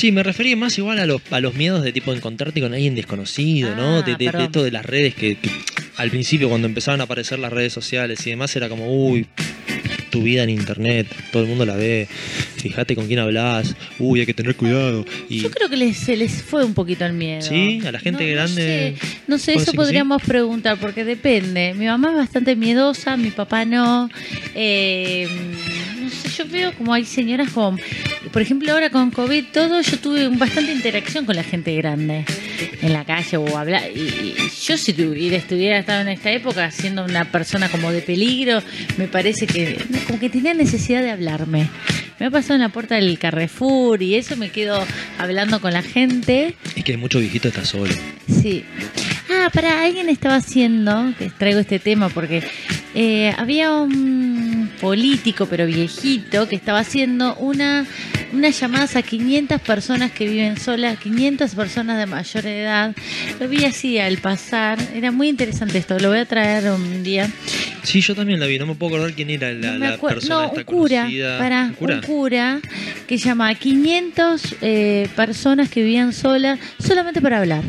[SPEAKER 2] Sí, me refería más igual a los, a los miedos de tipo encontrarte con alguien desconocido, ¿no?
[SPEAKER 1] Ah,
[SPEAKER 2] De, de- de
[SPEAKER 1] perdón.
[SPEAKER 2] esto de las redes que, que al principio cuando empezaban a aparecer las redes sociales y demás era como, uy, tu vida en internet, todo el mundo la ve, fíjate con quién hablas, uy, hay que tener cuidado. Y
[SPEAKER 1] Yo creo que les, se les fue un poquito el miedo.
[SPEAKER 2] Sí, a la gente
[SPEAKER 1] No-
[SPEAKER 2] grande-
[SPEAKER 1] No sé, no sé,
[SPEAKER 2] ¿Puede
[SPEAKER 1] eso
[SPEAKER 2] sí?
[SPEAKER 1] podríamos preguntar, porque depende. Mi mamá es bastante miedosa, mi papá no. Eh, yo veo como hay señoras como. Por ejemplo, ahora con COVID, todo, yo tuve bastante interacción con la gente grande en la calle o hablar. Y, y yo, si tuviera, estuviera estado en esta época siendo una persona como de peligro, me parece que como que tenía necesidad de hablarme. Me ha pasado en la puerta del Carrefour y eso me quedo hablando con la gente.
[SPEAKER 2] es que hay mucho viejito está solo.
[SPEAKER 1] Sí. Ah, para alguien estaba haciendo, que traigo este tema porque eh, había un político, pero viejito, que estaba haciendo una unas llamadas a 500 personas que viven solas, 500 personas de mayor edad. Lo vi así al pasar, era muy interesante esto, lo voy a traer un día.
[SPEAKER 2] Sí, yo también la vi, no me puedo acordar quién era la,
[SPEAKER 1] No
[SPEAKER 2] persona
[SPEAKER 1] no,
[SPEAKER 2] esta
[SPEAKER 1] un cura,
[SPEAKER 2] conocida.
[SPEAKER 1] para,
[SPEAKER 2] ¿Un cura?
[SPEAKER 1] un cura que llama a 500 eh, personas que vivían solas solamente para hablar.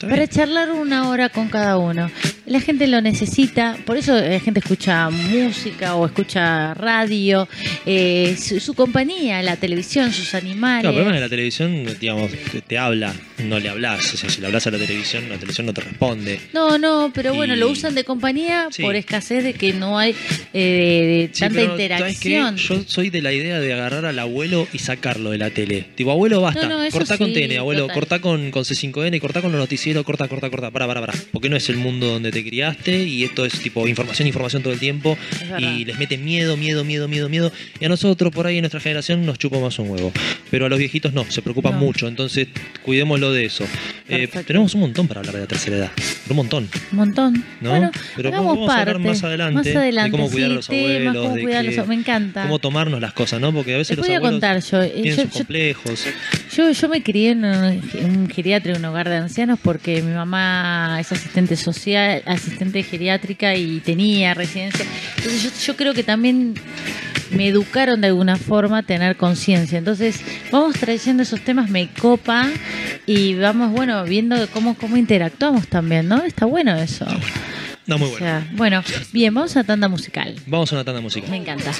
[SPEAKER 1] Para charlar una hora con cada uno. La gente lo necesita, por eso la gente escucha música o escucha radio, eh, su, su compañía, la televisión, sus animales.
[SPEAKER 2] No, el problema es que la televisión, digamos, te, te habla, no le hablas. O sea, si le hablas a la televisión, la televisión no te responde.
[SPEAKER 1] No, no, pero bueno, lo usan de compañía
[SPEAKER 2] Sí.
[SPEAKER 1] por escasez de que no hay eh,
[SPEAKER 2] Sí,
[SPEAKER 1] tanta interacción.
[SPEAKER 2] Yo soy de la idea de agarrar al abuelo y sacarlo de la tele. Tipo, abuelo, basta.
[SPEAKER 1] No, no,
[SPEAKER 2] cortá con
[SPEAKER 1] sí,
[SPEAKER 2] TN, abuelo.
[SPEAKER 1] total.
[SPEAKER 2] Cortá con, con C5N, cortá con los noticieros, corta, corta, corta. Para, para, para. Porque no es el mundo donde te criaste y esto es tipo información, información todo el tiempo. Y les meten miedo, miedo, miedo, miedo, miedo. Y a nosotros, por ahí en nuestra generación, nos chupa más un huevo. Pero a los viejitos no, se preocupan
[SPEAKER 1] No.
[SPEAKER 2] mucho. Entonces, cuidémoslo de eso. Eh, tenemos un montón para hablar de la tercera edad. Un montón.
[SPEAKER 1] Un montón.
[SPEAKER 2] ¿No?
[SPEAKER 1] Bueno,
[SPEAKER 2] Pero vamos a hablar más adelante de cómo cuidar a los abuelos,
[SPEAKER 1] cómo
[SPEAKER 2] de
[SPEAKER 1] cuidar
[SPEAKER 2] que-
[SPEAKER 1] los- Me encanta.
[SPEAKER 2] Cómo tomarnos las cosas, ¿no? Porque a veces los abuelos
[SPEAKER 1] yo.
[SPEAKER 2] tienen
[SPEAKER 1] yo,
[SPEAKER 2] sus complejos.
[SPEAKER 1] Yo, yo me crié en un, en un geriatra, en un hogar de ancianos, porque mi mamá es asistente social, asistente geriátrica y tenía residencia. Entonces yo, yo creo que también me educaron de alguna forma a tener conciencia. Entonces vamos trayendo esos temas, me copa y vamos, bueno, viendo cómo, cómo interactuamos también, ¿no? Está bueno eso.
[SPEAKER 2] No, muy
[SPEAKER 1] O
[SPEAKER 2] bueno.
[SPEAKER 1] sea, bueno, bien, vamos a tanda musical.
[SPEAKER 2] Vamos a una tanda musical.
[SPEAKER 1] Me encanta.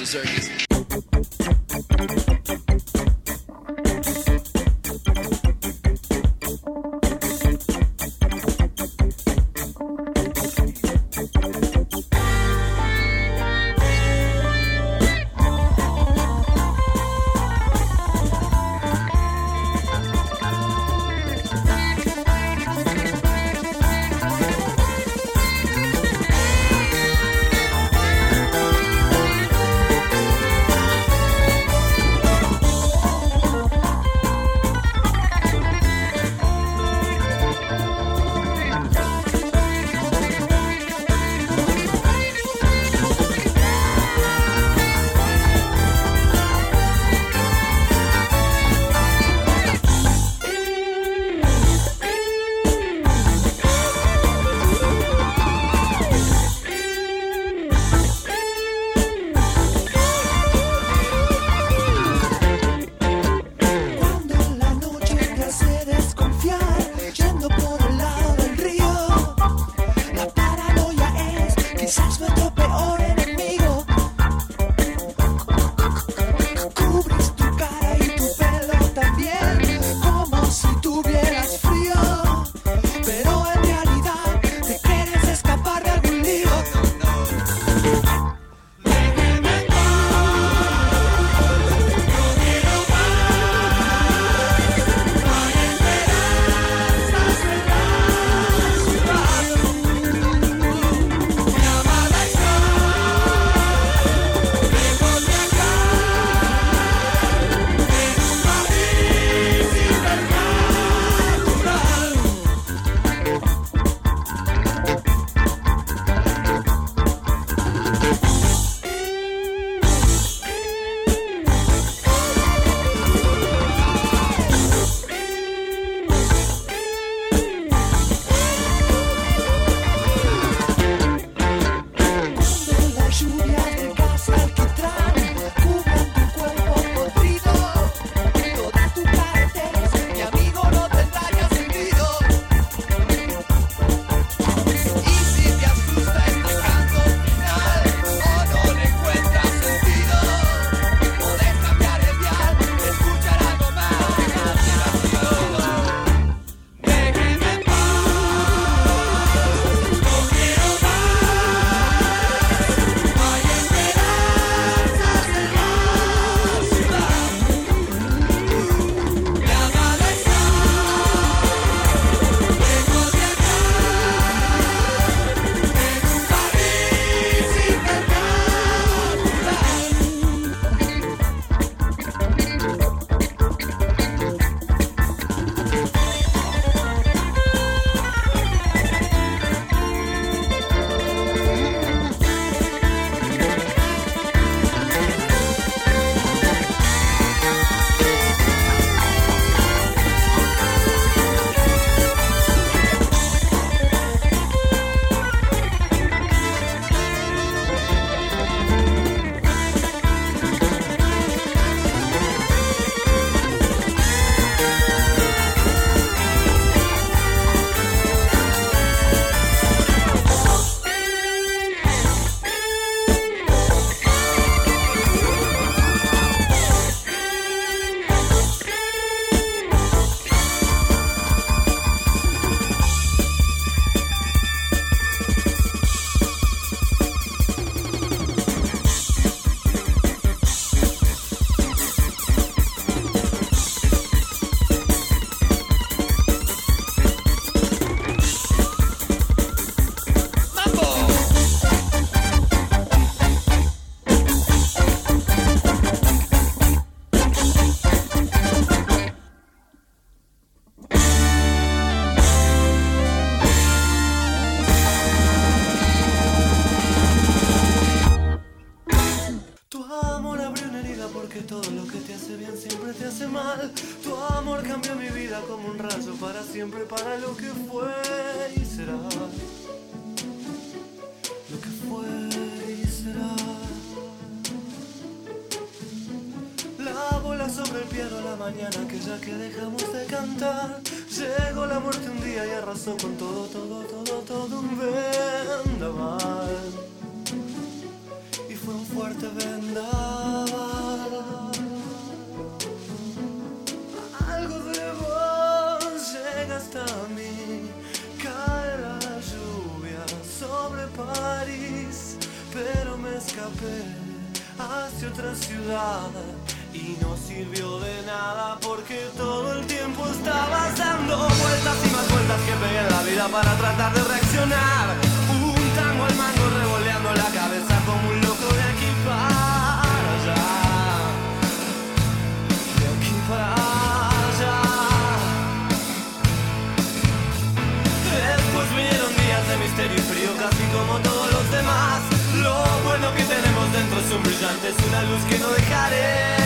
[SPEAKER 3] Mañana que ya que dejamos de cantar. Llegó la muerte un día y arrasó con todo, todo, todo, todo un vendaval. Y fue un fuerte vendaval. Algo de vos llega hasta mí. Cae la lluvia sobre París, pero me escapé hacia otra ciudad. Y no sirvió de nada porque todo el tiempo estabas dando vueltas y más vueltas que pegué en la vida para tratar de reaccionar. Un tango al mango revoleando la cabeza como un loco de aquí para allá. De aquí para allá. Después vinieron días de misterio y frío casi como todos los demás. Lo bueno que tenemos dentro es un brillante, es una luz que no dejaré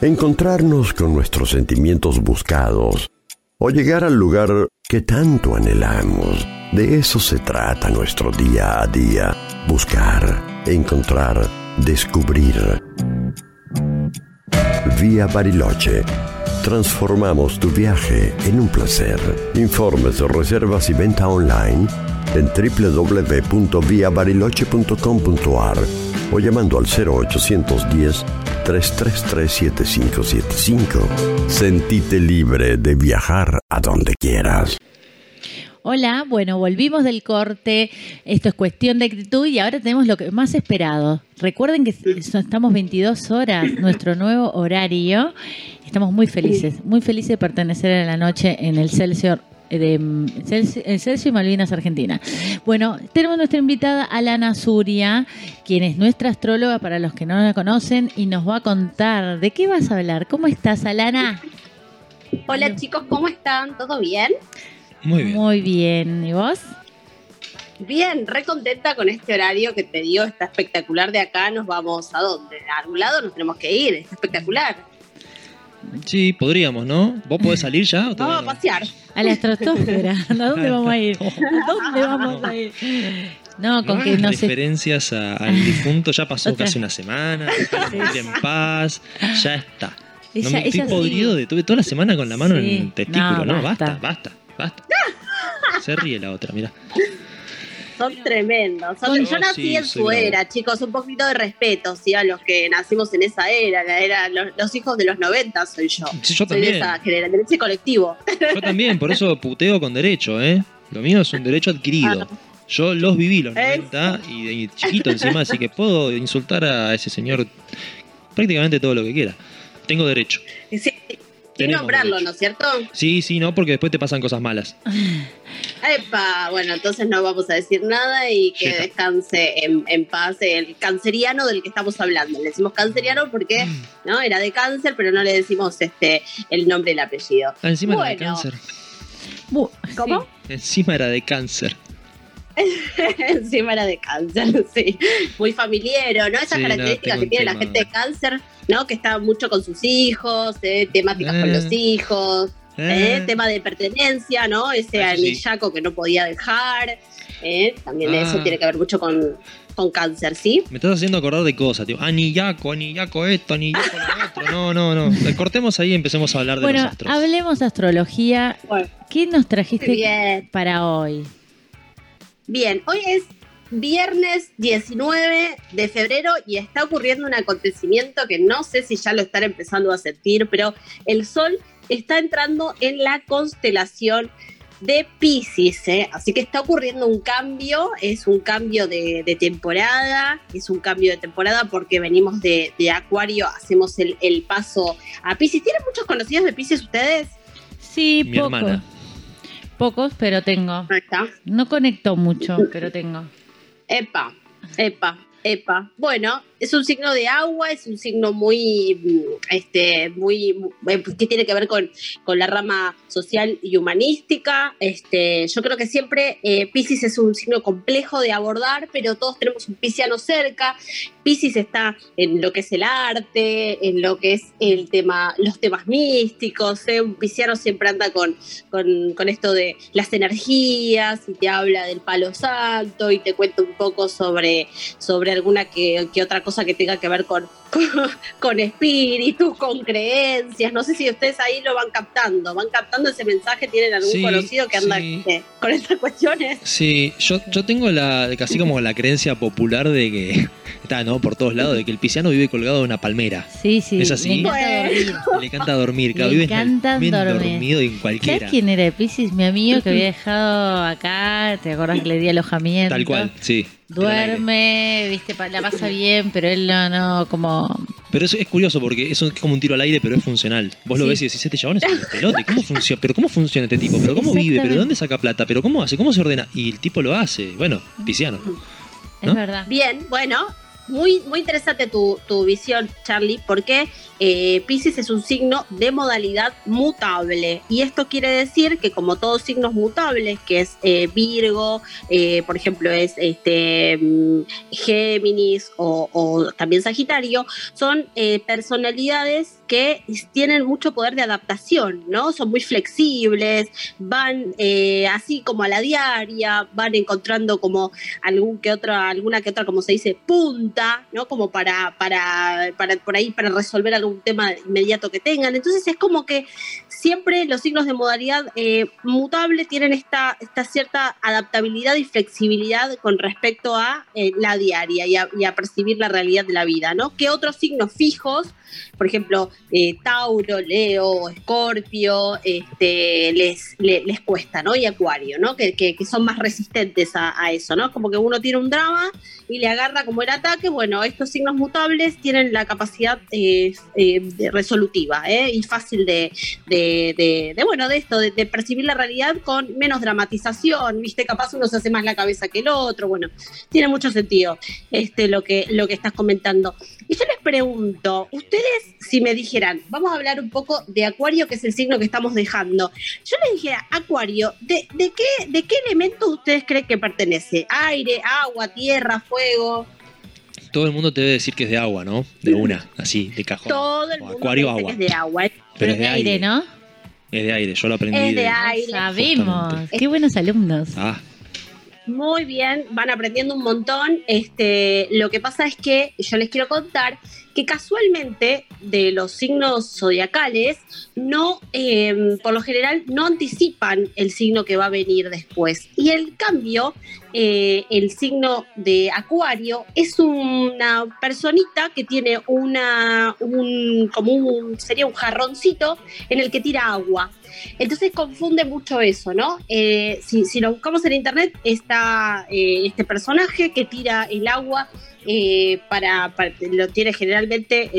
[SPEAKER 4] encontrarnos con nuestros sentimientos buscados o llegar al lugar que tanto anhelamos. De eso se trata nuestro día a día, buscar, encontrar, descubrir. Vía Bariloche. Transformamos tu viaje en un placer. Informes, reservas y venta online en www.viabariloche.com.ar o llamando al 0810 333 7575. Sentite libre de viajar a donde quieras.
[SPEAKER 1] Hola, bueno, volvimos del corte. Esto es cuestión de actitud y ahora tenemos lo que más esperado. Recuerden que estamos 22 horas, nuestro nuevo horario. Estamos muy felices, muy felices de pertenecer a la noche en el Celsior de Celsi- eh, Celso y Malvinas Argentina. Bueno, tenemos nuestra invitada Alana Zuria, quien es nuestra astróloga para los que no la conocen y nos va a contar de qué vas a hablar. ¿Cómo estás, Alana?
[SPEAKER 5] Hola chicos, ¿cómo están? ¿Todo bien?
[SPEAKER 2] Muy bien.
[SPEAKER 1] Muy bien. ¿Y vos?
[SPEAKER 5] Bien, re contenta con este horario que te dio, está espectacular de acá, nos vamos a dónde? A algún lado nos tenemos que ir, está espectacular.
[SPEAKER 2] Sí, podríamos, ¿no? ¿Vos podés salir ya? o
[SPEAKER 5] Vamos a
[SPEAKER 2] no?
[SPEAKER 5] pasear.
[SPEAKER 1] A la estratosfera. ¿A dónde vamos a ir? ¿A dónde vamos a ir? No, con
[SPEAKER 2] No
[SPEAKER 1] que no sé.
[SPEAKER 2] referencias a- al difunto, ya pasó
[SPEAKER 1] Otra.
[SPEAKER 2] casi una semana, [laughs] ir en paz, ya está. No
[SPEAKER 1] Ella-
[SPEAKER 2] me estoy
[SPEAKER 1] ella sí.
[SPEAKER 2] podrido de tuve toda la semana con la mano
[SPEAKER 1] Sí.
[SPEAKER 2] en el testículo,
[SPEAKER 1] No,
[SPEAKER 2] no,
[SPEAKER 1] basta.
[SPEAKER 2] basta, basta, basta. Se ríe la otra, mira.
[SPEAKER 5] Son tremendos. son- yo nací
[SPEAKER 2] sí,
[SPEAKER 5] en su era, chicos, un poquito de respeto, ¿sí? A los que nacimos en esa era, la era los, los hijos de los 90 soy yo.
[SPEAKER 2] Sí, yo
[SPEAKER 5] Soy de
[SPEAKER 2] también,
[SPEAKER 5] esa generación, de ese colectivo. [laughs]
[SPEAKER 2] yo también, por eso puteo con derecho, ¿eh? Lo mío es un derecho adquirido. Yo los viví los
[SPEAKER 5] Eso.
[SPEAKER 2] 90 y de chiquito encima, así que puedo insultar a ese señor prácticamente todo lo que quiera. Tengo derecho.
[SPEAKER 5] Sí, sin nombrarlo. ¿no es cierto?
[SPEAKER 2] Sí, sí, no, porque después te pasan cosas malas. [laughs]
[SPEAKER 5] Epa, bueno, entonces no vamos a decir nada y que descanse en, en paz el canceriano del que estamos hablando. Le decimos canceriano porque no era de cáncer, pero no le decimos este el nombre y el apellido.
[SPEAKER 2] Ah, encima era de cáncer.
[SPEAKER 1] Bu-
[SPEAKER 5] ¿Cómo?
[SPEAKER 1] sí.
[SPEAKER 2] Encima era de cáncer. [laughs]
[SPEAKER 5] Encima era de cáncer, [laughs] sí. Muy familiero, ¿no? Esas
[SPEAKER 2] Sí, no,
[SPEAKER 5] características
[SPEAKER 2] tengo
[SPEAKER 5] que tiene la gente de cáncer, ¿no? Que está mucho con sus hijos, eh, temáticas con
[SPEAKER 2] Eh.
[SPEAKER 5] los hijos, eh,
[SPEAKER 2] Eh,
[SPEAKER 5] tema de pertenencia, ¿no? Ese
[SPEAKER 2] sí.
[SPEAKER 5] anillaco que no podía dejar. eh, También
[SPEAKER 2] Ah.
[SPEAKER 5] eso tiene que ver mucho con, con cáncer, ¿sí?
[SPEAKER 2] Me estás haciendo acordar de cosas, tío. Anillaco, anillaco esto, anillaco lo otro. No, no, no. Cortemos ahí y empecemos a hablar de
[SPEAKER 1] Bueno,
[SPEAKER 2] los astros.
[SPEAKER 1] hablemos de astrología.
[SPEAKER 5] Bueno,
[SPEAKER 1] ¿Qué nos trajiste
[SPEAKER 5] bien.
[SPEAKER 1] para hoy?
[SPEAKER 5] Bien, hoy es viernes 19 de febrero y está ocurriendo un acontecimiento que no sé si ya lo están empezando a sentir, pero el sol está entrando en la constelación de Pisces, ¿eh? así que está ocurriendo un cambio, es un cambio de, de temporada, es un cambio de temporada porque venimos de, de Acuario, hacemos el, el paso a Pisces. ¿Tienen muchos conocidos de Pisces ustedes?
[SPEAKER 1] Sí,
[SPEAKER 2] Mi
[SPEAKER 1] pocos.
[SPEAKER 2] hermana.
[SPEAKER 1] Pocos, pero tengo.
[SPEAKER 5] Ahí está.
[SPEAKER 1] No conecto mucho, pero tengo.
[SPEAKER 5] Epa, epa, epa. Bueno, es un signo de agua, es un signo muy, mm, este, muy, mu- eh, que tiene que ver con, con la rama social y humanística. Este, yo creo que siempre eh, Pisces es un signo complejo de abordar, pero todos tenemos un pisciano cerca. Pisces está en lo que es el arte, en lo que es el tema, los temas místicos. ¿eh? Un pisciano siempre anda con, con, con esto de las energías y te habla del palo santo y te cuenta un poco sobre, sobre alguna que, que otra cosa que tenga que ver con, [laughs] con, con espíritus, con creencias. No sé si ustedes ahí lo van captando, van captando ese mensaje, tienen algún
[SPEAKER 2] Sí,
[SPEAKER 5] conocido que anda
[SPEAKER 2] sí.
[SPEAKER 5] eh, con estas cuestiones.
[SPEAKER 2] Sí, yo, yo tengo la casi como la creencia popular de que [laughs] está, ¿no? Por todos lados, de que el pisciano vive colgado de una palmera.
[SPEAKER 1] Sí, sí.
[SPEAKER 2] ¿Es así?
[SPEAKER 1] Le encanta dormir.
[SPEAKER 2] Le encanta dormir, claro,
[SPEAKER 1] Le
[SPEAKER 2] vive en el-
[SPEAKER 1] encanta
[SPEAKER 2] bien
[SPEAKER 1] dormir.
[SPEAKER 2] dormido en
[SPEAKER 1] ¿Sabes
[SPEAKER 2] cualquiera.
[SPEAKER 1] quién era de Pisces? Mi amigo que había dejado acá, ¿te acordás que le di alojamiento?
[SPEAKER 2] Tal cual, sí.
[SPEAKER 1] Duerme, viste, la pasa bien, pero él no, no, como...
[SPEAKER 2] Pero eso es curioso porque eso es como un tiro al aire, pero es funcional. Vos lo
[SPEAKER 1] Sí.
[SPEAKER 2] ves y decís, este chabón es un pelote, ¿cómo funciona? ¿Pero cómo funciona este tipo? ¿Pero cómo vive? ¿Pero dónde saca plata? ¿Pero cómo hace? ¿Cómo se ordena? Y el tipo lo hace. Bueno, pisciano.
[SPEAKER 1] Es verdad.
[SPEAKER 5] Bien, bueno, muy, muy interesante tu, tu visión, Charlie, porque eh, Pisces es un signo de modalidad mutable. Y esto quiere decir que como todos signos mutables, que es eh, Virgo, eh, por ejemplo, es este mm, Géminis o, también Sagitario, son eh, personalidades que tienen mucho poder de adaptación, ¿no? Son muy flexibles, van así como a la diaria, van encontrando como algún que otra, alguna que otra, como se dice, punta, ¿no? Como para, para, para por ahí, para resolver algún tema inmediato que tengan. Entonces es como que siempre los signos de modalidad eh, mutable tienen esta, esta cierta adaptabilidad y flexibilidad con respecto a eh, la diaria y a, percibir la realidad de la vida, ¿no? Que otros signos fijos por ejemplo, eh, Tauro, Leo, Escorpio, este, les, le- les cuesta, ¿no? Y Acuario, ¿no? Que, que- son más resistentes a, eso, ¿no? Como que uno tiene un drama y le agarra como el ataque. Bueno, estos signos mutables tienen la capacidad resolutiva y fácil de- de, de- de, bueno, de esto, de, de percibir la realidad con menos dramatización, viste, capaz uno se hace más la cabeza que el otro, bueno, tiene mucho sentido este, lo, que, lo que estás comentando. Y yo les pregunto, ustedes si me dijeran, vamos a hablar un poco de Acuario, que es el signo que estamos dejando, yo les dijera, Acuario, ¿de, de qué, ¿de qué elementos ustedes creen que pertenece? Aire, agua, tierra, fuego.
[SPEAKER 2] Todo el mundo te debe decir que es de agua, ¿no? De [laughs] una, así, de cajón.
[SPEAKER 5] Todo el mundo
[SPEAKER 2] acuario,
[SPEAKER 5] dice
[SPEAKER 2] agua.
[SPEAKER 5] que es de agua. ¿eh?
[SPEAKER 2] Pero es de aire,
[SPEAKER 1] ¿no?
[SPEAKER 2] Es de aire, yo lo aprendí.
[SPEAKER 5] Es de
[SPEAKER 2] de-
[SPEAKER 5] aire.
[SPEAKER 1] Sabemos.
[SPEAKER 2] Justamente.
[SPEAKER 1] Qué buenos alumnos.
[SPEAKER 2] Ah,
[SPEAKER 5] Muy bien, van aprendiendo un montón. Este, lo que pasa es que yo les quiero contar que casualmente de los signos zodiacales no, eh, por lo general, no anticipan el signo que va a venir después. Y el cambio, eh, el signo de Acuario es una personita que tiene una, un, como un, sería un jarroncito en el que tira agua. Entonces confunde mucho eso, ¿no? Eh, si, si lo buscamos en internet, está eh, este personaje que tira el agua eh, para, lo tiene generalmente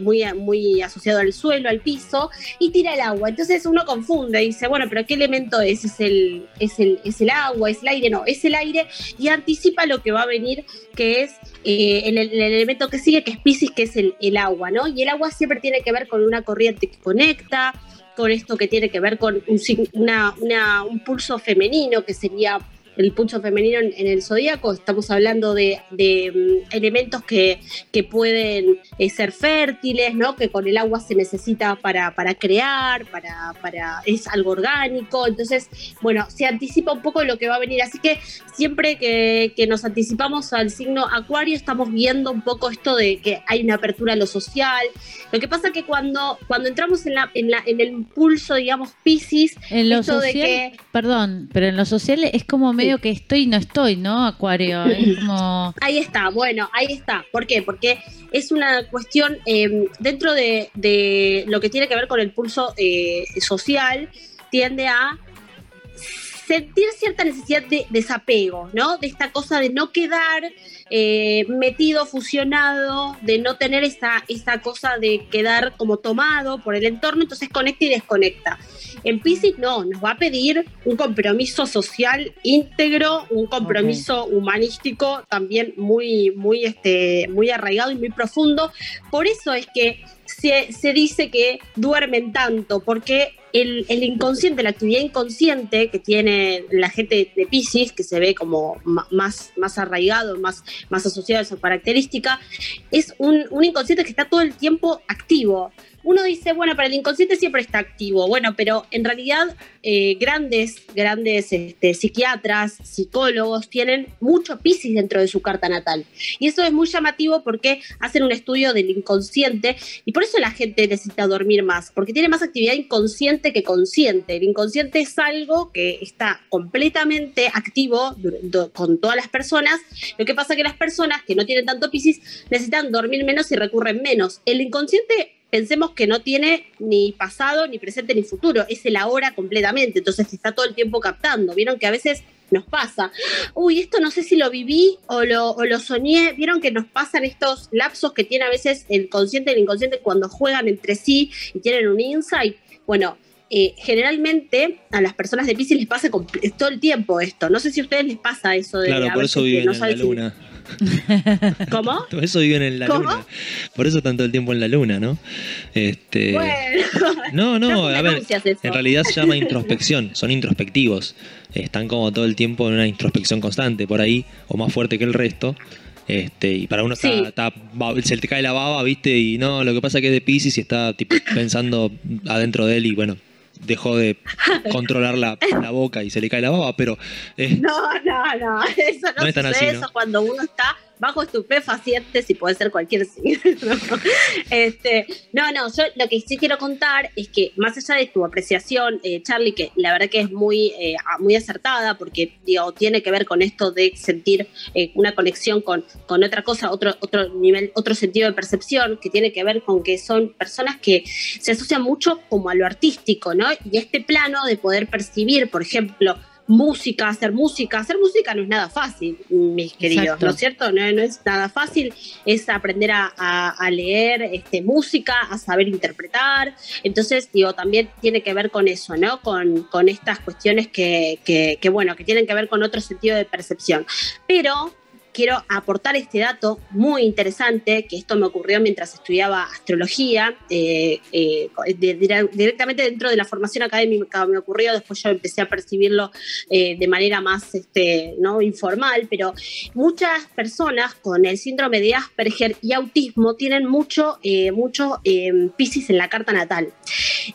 [SPEAKER 5] muy, muy asociado al suelo, al piso, y tira el agua. Entonces uno confunde y dice, bueno, pero ¿qué elemento es? ¿Es el, es el, es el agua? ¿Es el aire? No, es el aire y anticipa lo que va a venir, que es el, el elemento que sigue, que es Pisces, que es el agua, ¿no? Y el agua siempre tiene que ver con una corriente que conecta, con esto que tiene que ver con un, una- una- un pulso femenino, que sería el pulso femenino en, en el zodíaco. Estamos hablando de, de, mm, elementos que, que pueden eh, ser fértiles, ¿no? que con el agua se necesita para, para crear, para, para, es algo orgánico. Entonces, bueno, se anticipa un poco lo que va a venir. Así que siempre que, que nos anticipamos al signo Acuario, estamos viendo un poco esto de que hay una apertura a lo social. Lo que pasa que cuando, cuando entramos en, la, en, la, en el impulso, digamos, Pisces,
[SPEAKER 1] En lo
[SPEAKER 5] de
[SPEAKER 1] social,
[SPEAKER 5] que-
[SPEAKER 1] perdón, pero en lo social es como medio que estoy y no estoy, ¿no? Acuario, es [laughs] como...
[SPEAKER 5] Ahí está, bueno, ahí está. ¿Por qué? Porque es una cuestión eh, dentro de, de lo que tiene que ver con el pulso eh, social, tiende a sentir cierta necesidad de desapego, ¿no? De esta cosa de no quedar eh, metido, fusionado, de no tener esa, esa cosa de quedar como tomado por el entorno, entonces conecta y desconecta. En Pisces no, nos va a pedir un compromiso social íntegro, un compromiso humanístico también muy, muy, este, muy arraigado y muy profundo. Por eso es que se, se dice que duermen tanto, porque el, el inconsciente, la actividad inconsciente que tiene la gente de Pisces, que se ve como más, más arraigado, más, más asociado a esa característica, es un, un inconsciente que está todo el tiempo activo. Uno dice, bueno, pero el inconsciente siempre está activo. Bueno, pero en realidad eh, grandes, grandes este, psiquiatras, psicólogos tienen mucho Pisces dentro de su carta natal. Y eso es muy llamativo porque hacen un estudio del inconsciente y por eso la gente necesita dormir más, porque tiene más actividad inconsciente que consciente. El inconsciente es algo que está completamente activo con todas las personas. Lo que pasa es que las personas que no tienen tanto Pisces necesitan dormir menos y recurren menos. El inconsciente pensemos que no tiene ni pasado, ni presente, ni futuro, es el ahora completamente, entonces está todo el tiempo captando. Vieron que a veces nos pasa, uy, esto no sé si lo viví o lo, o lo soñé, vieron que nos pasan estos lapsos que tiene a veces el consciente y el inconsciente cuando juegan entre sí y tienen un insight. Bueno, eh, generalmente a las personas de Pisces les pasa todo el tiempo esto. No sé si a ustedes les pasa eso de
[SPEAKER 2] claro,
[SPEAKER 5] a
[SPEAKER 2] por eso viven
[SPEAKER 5] no
[SPEAKER 2] en la
[SPEAKER 5] si-
[SPEAKER 2] luna. [laughs]
[SPEAKER 5] ¿Cómo?
[SPEAKER 2] Por eso viven en la
[SPEAKER 5] ¿Cómo?
[SPEAKER 2] luna. Por eso están todo el tiempo en la luna, ¿no? Este,
[SPEAKER 5] Bueno,
[SPEAKER 2] no, no,
[SPEAKER 5] no
[SPEAKER 2] a ver, en realidad se llama introspección, son introspectivos. Están como todo el tiempo en una introspección constante por ahí, o más fuerte que el resto. Este, y para uno está,
[SPEAKER 5] Sí.
[SPEAKER 2] está- se le cae la baba, ¿viste? Y no, lo que pasa es que es de Pisces y está tipo, pensando adentro de él y bueno, dejó de [laughs] controlar la, la boca y se le cae la baba, pero eh,
[SPEAKER 5] No, no, no, [laughs] eso no,
[SPEAKER 2] No es tan así, ¿no?
[SPEAKER 5] eso cuando uno está bajo estupefacientes y puede ser cualquier signo. [laughs] este, no, no, yo lo que sí quiero contar es que más allá de tu apreciación, eh, Charlie, que la verdad que es muy, eh, muy acertada porque digo, tiene que ver con esto de sentir eh, una conexión con, con otra cosa, otro, otro nivel, otro sentido de percepción, que tiene que ver con que son personas que se asocian mucho como a lo artístico, ¿no? Y este plano de poder percibir, por ejemplo, música, hacer música. Hacer música no es nada fácil, mis queridos,
[SPEAKER 1] Exacto.
[SPEAKER 5] ¿no es cierto? No, no es nada fácil, es aprender a, a- a leer este, música, a saber interpretar. Entonces, digo, también tiene que ver con eso, ¿no? Con, con estas cuestiones que, que, que, bueno, que tienen que ver con otro sentido de percepción. Pero quiero aportar este dato muy interesante, que esto me ocurrió mientras estudiaba astrología, eh, eh, directamente dentro de la formación académica me ocurrió, después yo empecé a percibirlo eh, de manera más este, ¿no? informal, pero muchas personas con el síndrome de Asperger y autismo tienen mucho, mucho eh, Piscis en la carta natal.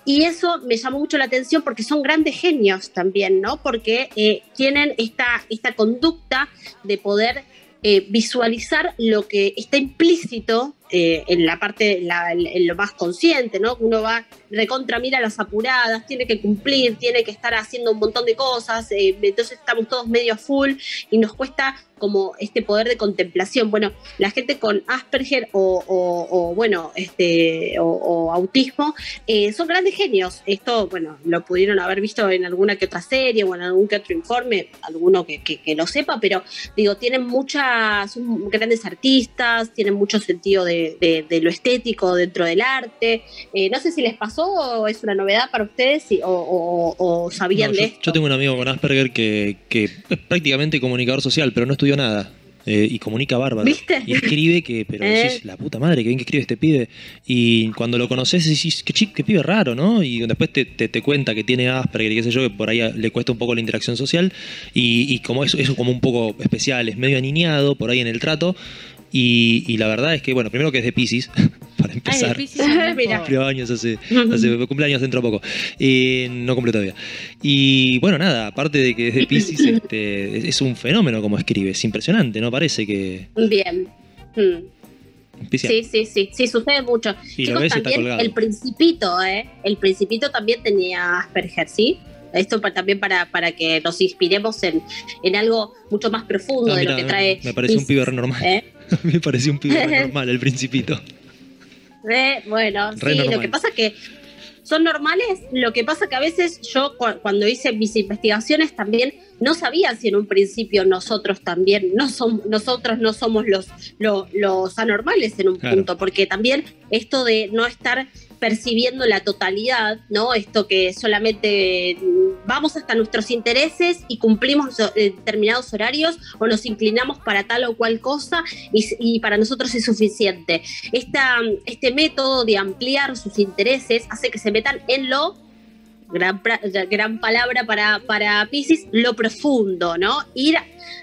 [SPEAKER 5] Y eso me llamó mucho la atención porque son grandes genios también, ¿no? Porque tienen esta, esta conducta de poder eh, visualizar lo que está implícito eh, en la parte, la- en lo más consciente, ¿no? Uno va recontra mira las apuradas, tiene que cumplir, tiene que estar haciendo un montón de cosas, eh, entonces estamos todos medio full y nos cuesta como este poder de contemplación. Bueno, la gente con Asperger o, bueno, este, o, o autismo eh, son grandes genios. Esto, bueno, lo pudieron haber visto en alguna que otra serie o en algún que otro informe, alguno que, que- que lo sepa, pero digo, tienen muchas, son grandes artistas, tienen mucho sentido de, de- de lo estético dentro del arte. Eh, no sé si les pasó o es una novedad para ustedes y- o, o- o sabían
[SPEAKER 2] No,
[SPEAKER 5] de
[SPEAKER 2] yo,
[SPEAKER 5] esto.
[SPEAKER 2] yo tengo un amigo con Asperger que, que es prácticamente comunicador social, pero no estudió nada. eh, y comunica bárbaro.
[SPEAKER 5] ¿Viste?
[SPEAKER 2] Y escribe que, pero [laughs]
[SPEAKER 5] Eh.
[SPEAKER 2] la puta madre, que bien que escribe este pibe. Y cuando lo conoces decís, qué, chi- qué pibe raro, ¿no? Y después te, te, te cuenta que tiene Asperger y qué sé yo, que por ahí le cuesta un poco la interacción social. Y, y como eso, eso como un poco especial, es medio aniñado por ahí en el trato. Y, y la verdad es que, bueno, primero que es de Pisces, [laughs] para
[SPEAKER 1] Ay,
[SPEAKER 2] empezar.
[SPEAKER 1] de Piscis también,
[SPEAKER 5] Mira.
[SPEAKER 1] por-
[SPEAKER 2] Cumplió años hace, hace [laughs] cumpleaños dentro de poco. Eh, no cumple todavía. Y bueno, nada, aparte de que es de Pisces, [laughs] este, es, es un fenómeno como escribe. Es impresionante, ¿no? Parece que.
[SPEAKER 5] Bien. Mm.
[SPEAKER 2] Piscis-
[SPEAKER 5] Sí, sí, sí, sí, sucede mucho.
[SPEAKER 2] Y lo
[SPEAKER 5] Chicos,
[SPEAKER 2] ves y está
[SPEAKER 5] también el principito, ¿eh? El principito también tenía Asperger, ¿sí? Esto pa- también para, para que nos inspiremos en, en algo mucho más profundo
[SPEAKER 2] Ah,
[SPEAKER 5] de
[SPEAKER 2] mira,
[SPEAKER 5] lo que trae.
[SPEAKER 2] me pareció un pibe normal.
[SPEAKER 5] ¿eh? [laughs]
[SPEAKER 2] me pareció un pibe [laughs] normal, el principito.
[SPEAKER 5] Eh, bueno,
[SPEAKER 2] Re
[SPEAKER 5] sí,
[SPEAKER 2] normal.
[SPEAKER 5] lo que pasa que son normales, lo que pasa que a veces yo cu- cuando hice mis investigaciones también no sabía si en un principio nosotros también no somos nosotros no somos los, lo- los anormales en un
[SPEAKER 2] Claro.
[SPEAKER 5] punto, porque también esto de no estar percibiendo la totalidad, ¿no? Esto que solamente mm, vamos hasta nuestros intereses y cumplimos eh, determinados horarios o nos inclinamos para tal o cual cosa y, y para nosotros es suficiente. Esta, este método de ampliar sus intereses hace que se metan en lo gran, gran palabra para, para Pisces, lo profundo, ¿no? Ir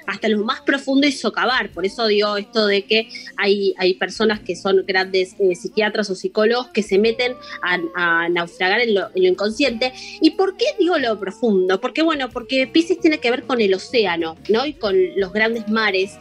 [SPEAKER 5] hasta lo más profundo y socavar. Por eso digo esto de que hay, hay personas que son grandes eh, psiquiatras o psicólogos que se meten a, a naufragar en lo, en lo inconsciente. ¿Y por qué digo lo profundo? Porque, bueno, porque Pisces tiene que ver con el océano, ¿no? Y con los grandes mares.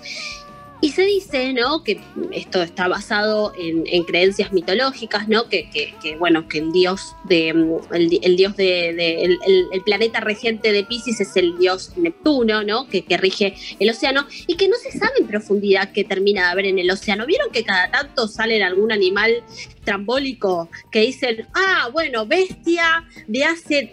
[SPEAKER 5] Y se dice, ¿no? Que esto está basado en, en creencias mitológicas, ¿no? Que, bueno, que el dios de mm, el, di- el dios de, el, planeta regente de Pisces es el dios Neptuno, ¿no? Que, rige el océano y que no se sabe en profundidad qué termina de haber en el océano. ¿Vieron que cada tanto sale algún animal trambólico que dicen, ah, bueno, bestia de hace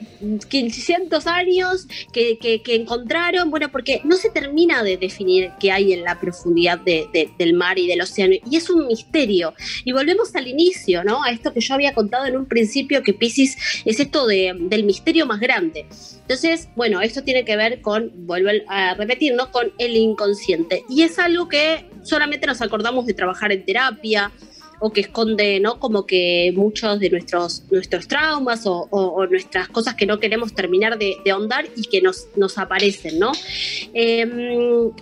[SPEAKER 5] 500 años que encontraron, bueno, porque no se termina de definir qué hay en la profundidad de- de- del mar y del océano, y es un misterio. Y volvemos al inicio, ¿no? A esto que yo había contado en un principio, que Pisces es esto de- del misterio más grande. Entonces, bueno, esto tiene que ver con, vuelvo a repetir, ¿no? Con el inconsciente. Y es algo que solamente nos acordamos de trabajar en terapia, o que esconde, ¿no? Como que muchos de nuestros, nuestros traumas o, nuestras cosas que no queremos terminar de, de ahondar y que nos, nos aparecen, ¿no? Eh,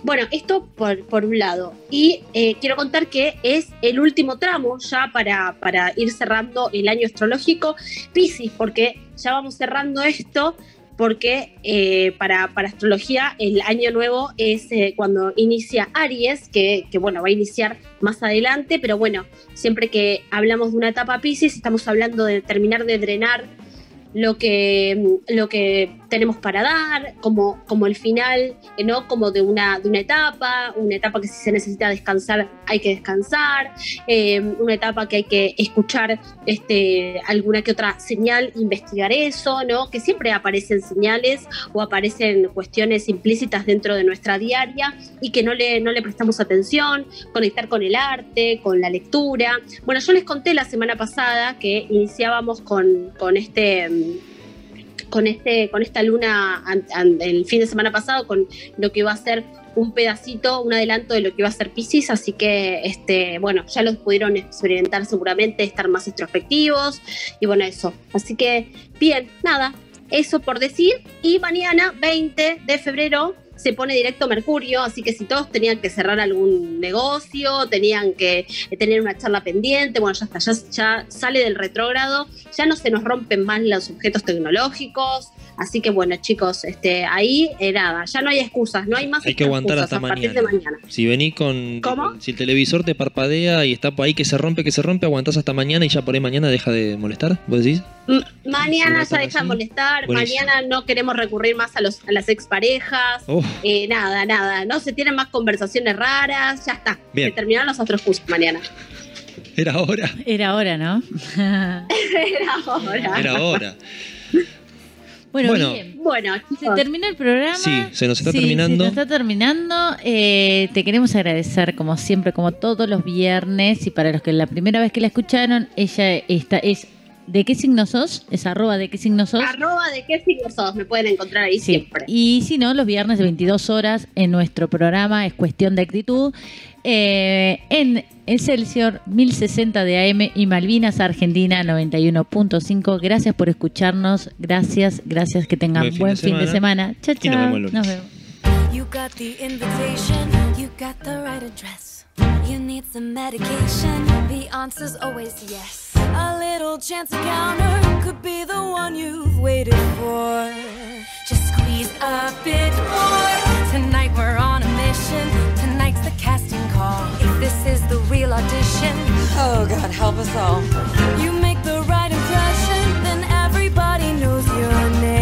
[SPEAKER 5] bueno, esto por, por un lado. Y eh, quiero contar que es el último tramo ya para, para ir cerrando el año astrológico Piscis, porque ya vamos cerrando esto porque eh, para, para astrología el año nuevo es eh, cuando inicia Aries, que, que, bueno, va a iniciar más adelante, pero bueno, siempre que hablamos de una etapa Pisces estamos hablando de terminar de drenar lo que, lo que tenemos para dar, como, como el final, ¿no? Como de una, de una etapa, una etapa que si se necesita descansar, hay que descansar, eh, una etapa que hay que escuchar este, alguna que otra señal, investigar eso, ¿no? Que siempre aparecen señales o aparecen cuestiones implícitas dentro de nuestra diaria y que no le, no le prestamos atención, conectar con el arte, con la lectura. Bueno, yo les conté la semana pasada que iniciábamos con, con este con, este, con esta luna el fin de semana pasado, con lo que iba a ser un pedacito, un adelanto de lo que iba a ser Pisces, así que este, bueno, ya los pudieron experimentar seguramente, estar más introspectivos y bueno, eso. Así que bien, nada, eso por decir. Y mañana, 20 de febrero, se pone directo Mercurio, así que si todos tenían que cerrar algún negocio, tenían que tener una charla pendiente, bueno, ya está, ya, ya sale del retrógrado, ya no se nos rompen más los objetos tecnológicos, así que bueno, chicos, este, ahí eh, nada, ya no hay excusas, no hay más
[SPEAKER 2] Hay que aguantar hasta
[SPEAKER 5] a partir
[SPEAKER 2] mañana.
[SPEAKER 5] de mañana.
[SPEAKER 2] Si venís con.
[SPEAKER 5] ¿Cómo?
[SPEAKER 2] Si el televisor te parpadea y está por ahí que se rompe, que se rompe, aguantás hasta mañana y ya por ahí mañana deja de molestar. ¿Vos decís?
[SPEAKER 5] Mañana ya deja
[SPEAKER 2] estar
[SPEAKER 5] de molestar, mañana no queremos recurrir más a, los, a las exparejas,
[SPEAKER 2] Oh,
[SPEAKER 5] eh, nada, nada, no se tienen más conversaciones raras, ya está,
[SPEAKER 2] Bien.
[SPEAKER 5] se terminaron los astrocursos mañana.
[SPEAKER 2] era hora.
[SPEAKER 1] Era hora, ¿no? [laughs]
[SPEAKER 5] Era ahora.
[SPEAKER 2] Era hora.
[SPEAKER 1] bueno,
[SPEAKER 2] Bueno.
[SPEAKER 1] bien.
[SPEAKER 5] Bueno,
[SPEAKER 1] Se terminó el programa.
[SPEAKER 2] Sí, se nos está
[SPEAKER 1] Sí,
[SPEAKER 2] terminando.
[SPEAKER 1] Se nos está terminando. Eh, te queremos agradecer, como siempre, como todos los viernes. Y para los que la primera vez que la escucharon, ella está, es. ¿De qué signo sos? Es arroba de qué signo sos.
[SPEAKER 5] arroba de qué signo sos, me pueden encontrar ahí
[SPEAKER 1] Sí.
[SPEAKER 5] siempre.
[SPEAKER 1] Y si no, los viernes de 22 horas en nuestro programa es cuestión de actitud. eh, en Excelsior 1060 de AM y Malvinas Argentina 91.5. Gracias por escucharnos. Gracias, gracias. Que tengan
[SPEAKER 2] Buen fin
[SPEAKER 1] buen
[SPEAKER 2] de
[SPEAKER 1] fin de
[SPEAKER 2] semana.
[SPEAKER 1] Chao,
[SPEAKER 2] Y nos
[SPEAKER 1] chao.
[SPEAKER 2] vemos.
[SPEAKER 1] Nos vemos.
[SPEAKER 6] You got the invitation, you got the right address. You need some medication, the answer's always yes. A little chance encounter could be the one you've waited for. Just squeeze a bit more. Tonight we're on a mission. Tonight's the casting call. If this is the real audition,
[SPEAKER 7] oh God, help us all. You make the right impression, then everybody knows your name.